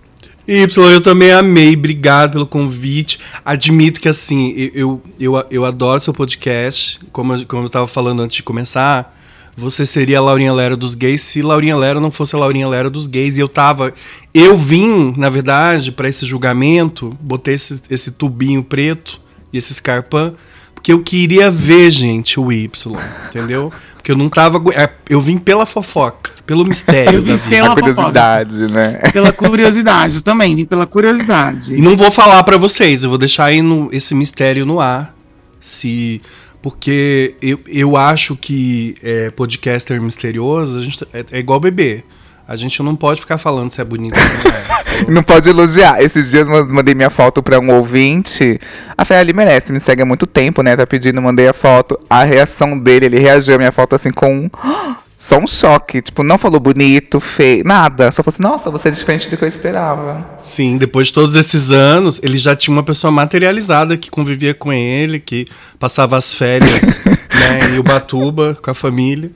Y, eu também amei, obrigado pelo convite. Admito que, assim, eu, eu, eu, adoro seu podcast. Como como eu tava falando antes de começar, você seria a Laurinha Lera dos gays se Laurinha Lera não fosse a Laurinha Lera dos gays. E eu tava. Eu vim, na verdade, para esse julgamento, botei esse, esse tubinho preto e esse escarpão, porque eu queria ver, gente, o Y, entendeu? Porque eu não tava. é, Eu vim pela fofoca, pelo mistério da vida. pela curiosidade, né? Pela curiosidade, também vim pela curiosidade. E não vou falar pra vocês, eu vou deixar aí no, esse mistério no ar. Se. Porque eu, eu acho que é, podcaster misterioso a gente, é, é igual bebê. A gente não pode ficar falando se é bonito ou não é. Não pode elogiar. Esses dias mandei minha foto pra um ouvinte. A Fé, ele merece, me segue há muito tempo, né? Tá pedindo, mandei a foto. A reação dele, ele reagiu à minha foto assim com. Só um choque. Tipo, não falou bonito, feio, nada. Só falou assim, nossa, você é diferente do que eu esperava. Sim, depois de todos esses anos, ele já tinha uma pessoa materializada que convivia com ele, que passava as férias né, em Ubatuba com a família.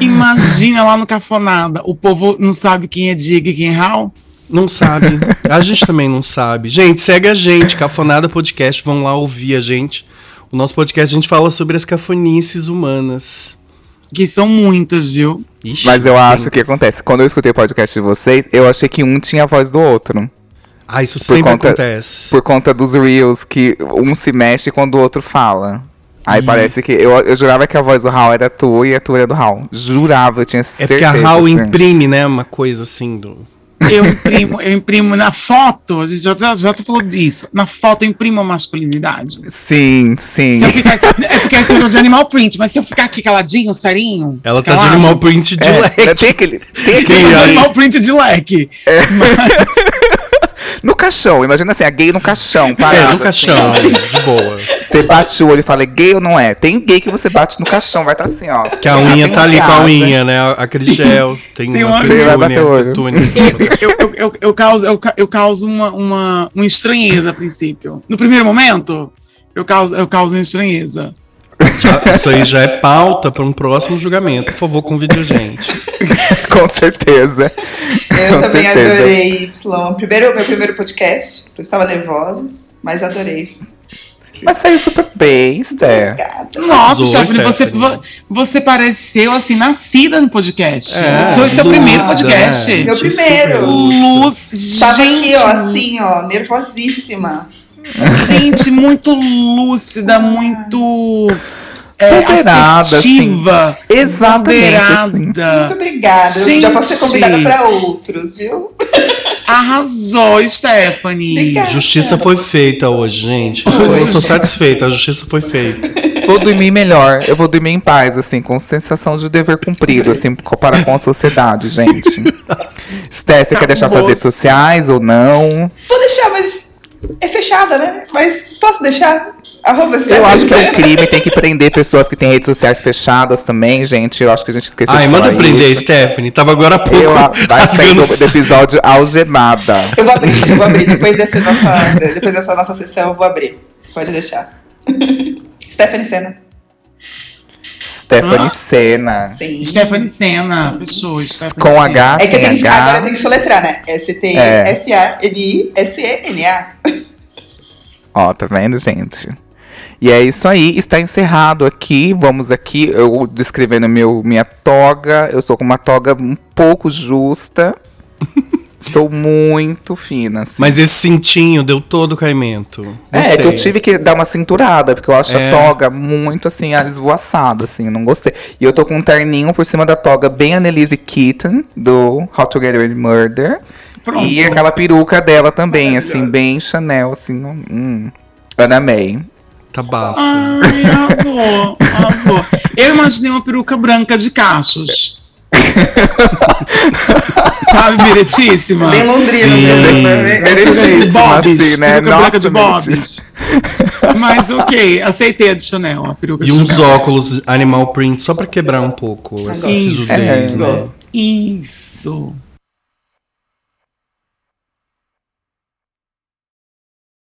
Imagina lá no Cafonada, o povo não sabe quem é Diego e quem é Raul. Não sabe. A gente também não sabe. Gente, segue a gente, Cafonada Podcast. Vão lá ouvir a gente. O nosso podcast a gente fala sobre as cafonices humanas. Que são muitas, viu? Ixi, Mas eu acho que acontece. Quando eu escutei o podcast de vocês, eu achei que um tinha a voz do outro. Ah, isso sempre conta- acontece. Por conta dos reels, que um se mexe quando o outro fala. Aí parece que. Eu, eu jurava que a voz do Hal era tua e a tua era do Hal. Jurava, eu tinha É certeza. porque a Hal assim. imprime, né, uma coisa assim do. Eu imprimo, eu imprimo na foto, a gente já, já, já falou disso. Na foto eu imprimo a masculinidade. Sim, sim. Se eu ficar, é porque é coisa de animal print, mas se eu ficar aqui caladinho, serinho. Ela tá de animal print de É, leque. Tem aquele. Tem eu aquele animal print de leque. No caixão, imagina assim, a gay no caixão. É, parado, no caixão, assim, é, de boa. Você bate o olho e fala, é gay ou não é? Tem gay que você bate no caixão, vai estar assim, ó. Que a unha tá ali com a unha, né? A Crigel, tem, Tem uma petúnia. eu, eu, eu, eu causo, eu, eu causo uma, uma, uma estranheza a princípio. No primeiro momento, eu causo, eu causo uma estranheza. Já- Isso aí já é pauta para um próximo julgamento. Por favor, convide a gente. Com certeza. Eu Com também certeza. adorei Y. Primeiro, meu primeiro podcast. Eu estava nervosa, mas adorei. Mas saiu super bem, Sté. Obrigada. Nossa, Stephanie, você, você pareceu assim, nascida no podcast. É, Foi o seu primeiro podcast. né? Meu primeiro. Luz, Estava gente, aqui, ó, assim, ó, nervosíssima. Gente, muito lúcida, muito é, Ponderada, assertiva, Exatamente, assim. Muito ponderada. obrigada. Eu já posso ser Gente. convidada para outros, viu? Arrasou, Stephanie. Obrigada. Justiça foi feita hoje, gente. Eu tô satisfeita, a justiça foi feita. Vou dormir melhor, eu vou dormir em paz, assim, com sensação de dever cumprido, assim, comparar com a sociedade, gente. Sté, você quer deixar suas Acabou. redes sociais ou não? Vou deixar, mas é fechada, né? Mas posso deixar? Arroba Eu acho que é um crime, tem que prender pessoas que têm redes sociais fechadas também, gente. Eu acho que a gente esqueceu Ai, de manda falar prender, isso. Stephanie. Tava agora há pouco Eu, vai sair do episódio algemada. Eu vou abrir, eu vou abrir. Depois, dessa nossa, depois dessa nossa sessão, eu vou abrir. Pode deixar. Stephanie Senna. Stephanie Ah. Senna. Sim. Stephanie Senna. Stephanie Com Senna. H, É que tenho que, H. agora eu tenho que soletrar, né? S-T-F-A-N-I-S-E-N-A. Ó, tá vendo, gente? E é isso aí, está encerrado aqui. Vamos aqui, eu descrevendo meu, minha toga. Eu sou com uma toga um pouco justa. Estou muito fina, assim. Mas esse cintinho deu todo o caimento. é, Gostei. que eu tive que dar uma cinturada, porque eu acho É. a toga muito assim, esvoaçada, assim, não gostei. E eu tô com um terninho por cima da toga, bem Annelise Keaton, do How to Get Away with Murder. Pronto. E aquela peruca dela também, assim, bem Chanel, assim, hum. Ana May. Tá bafo. Ai, arrasou, arrasou. Eu imaginei uma peruca branca de cachos. Sabe, direitíssima? Bem londrina, Sim. né? Meretíssima, Bobs, assim, né? branca de Nossa, Bobs. Mas ok, aceitei a de Chanel, a peruca E uns Chanel. óculos animal print só pra quebrar um pouco essa Gosto. sisudez, É, né? Isso.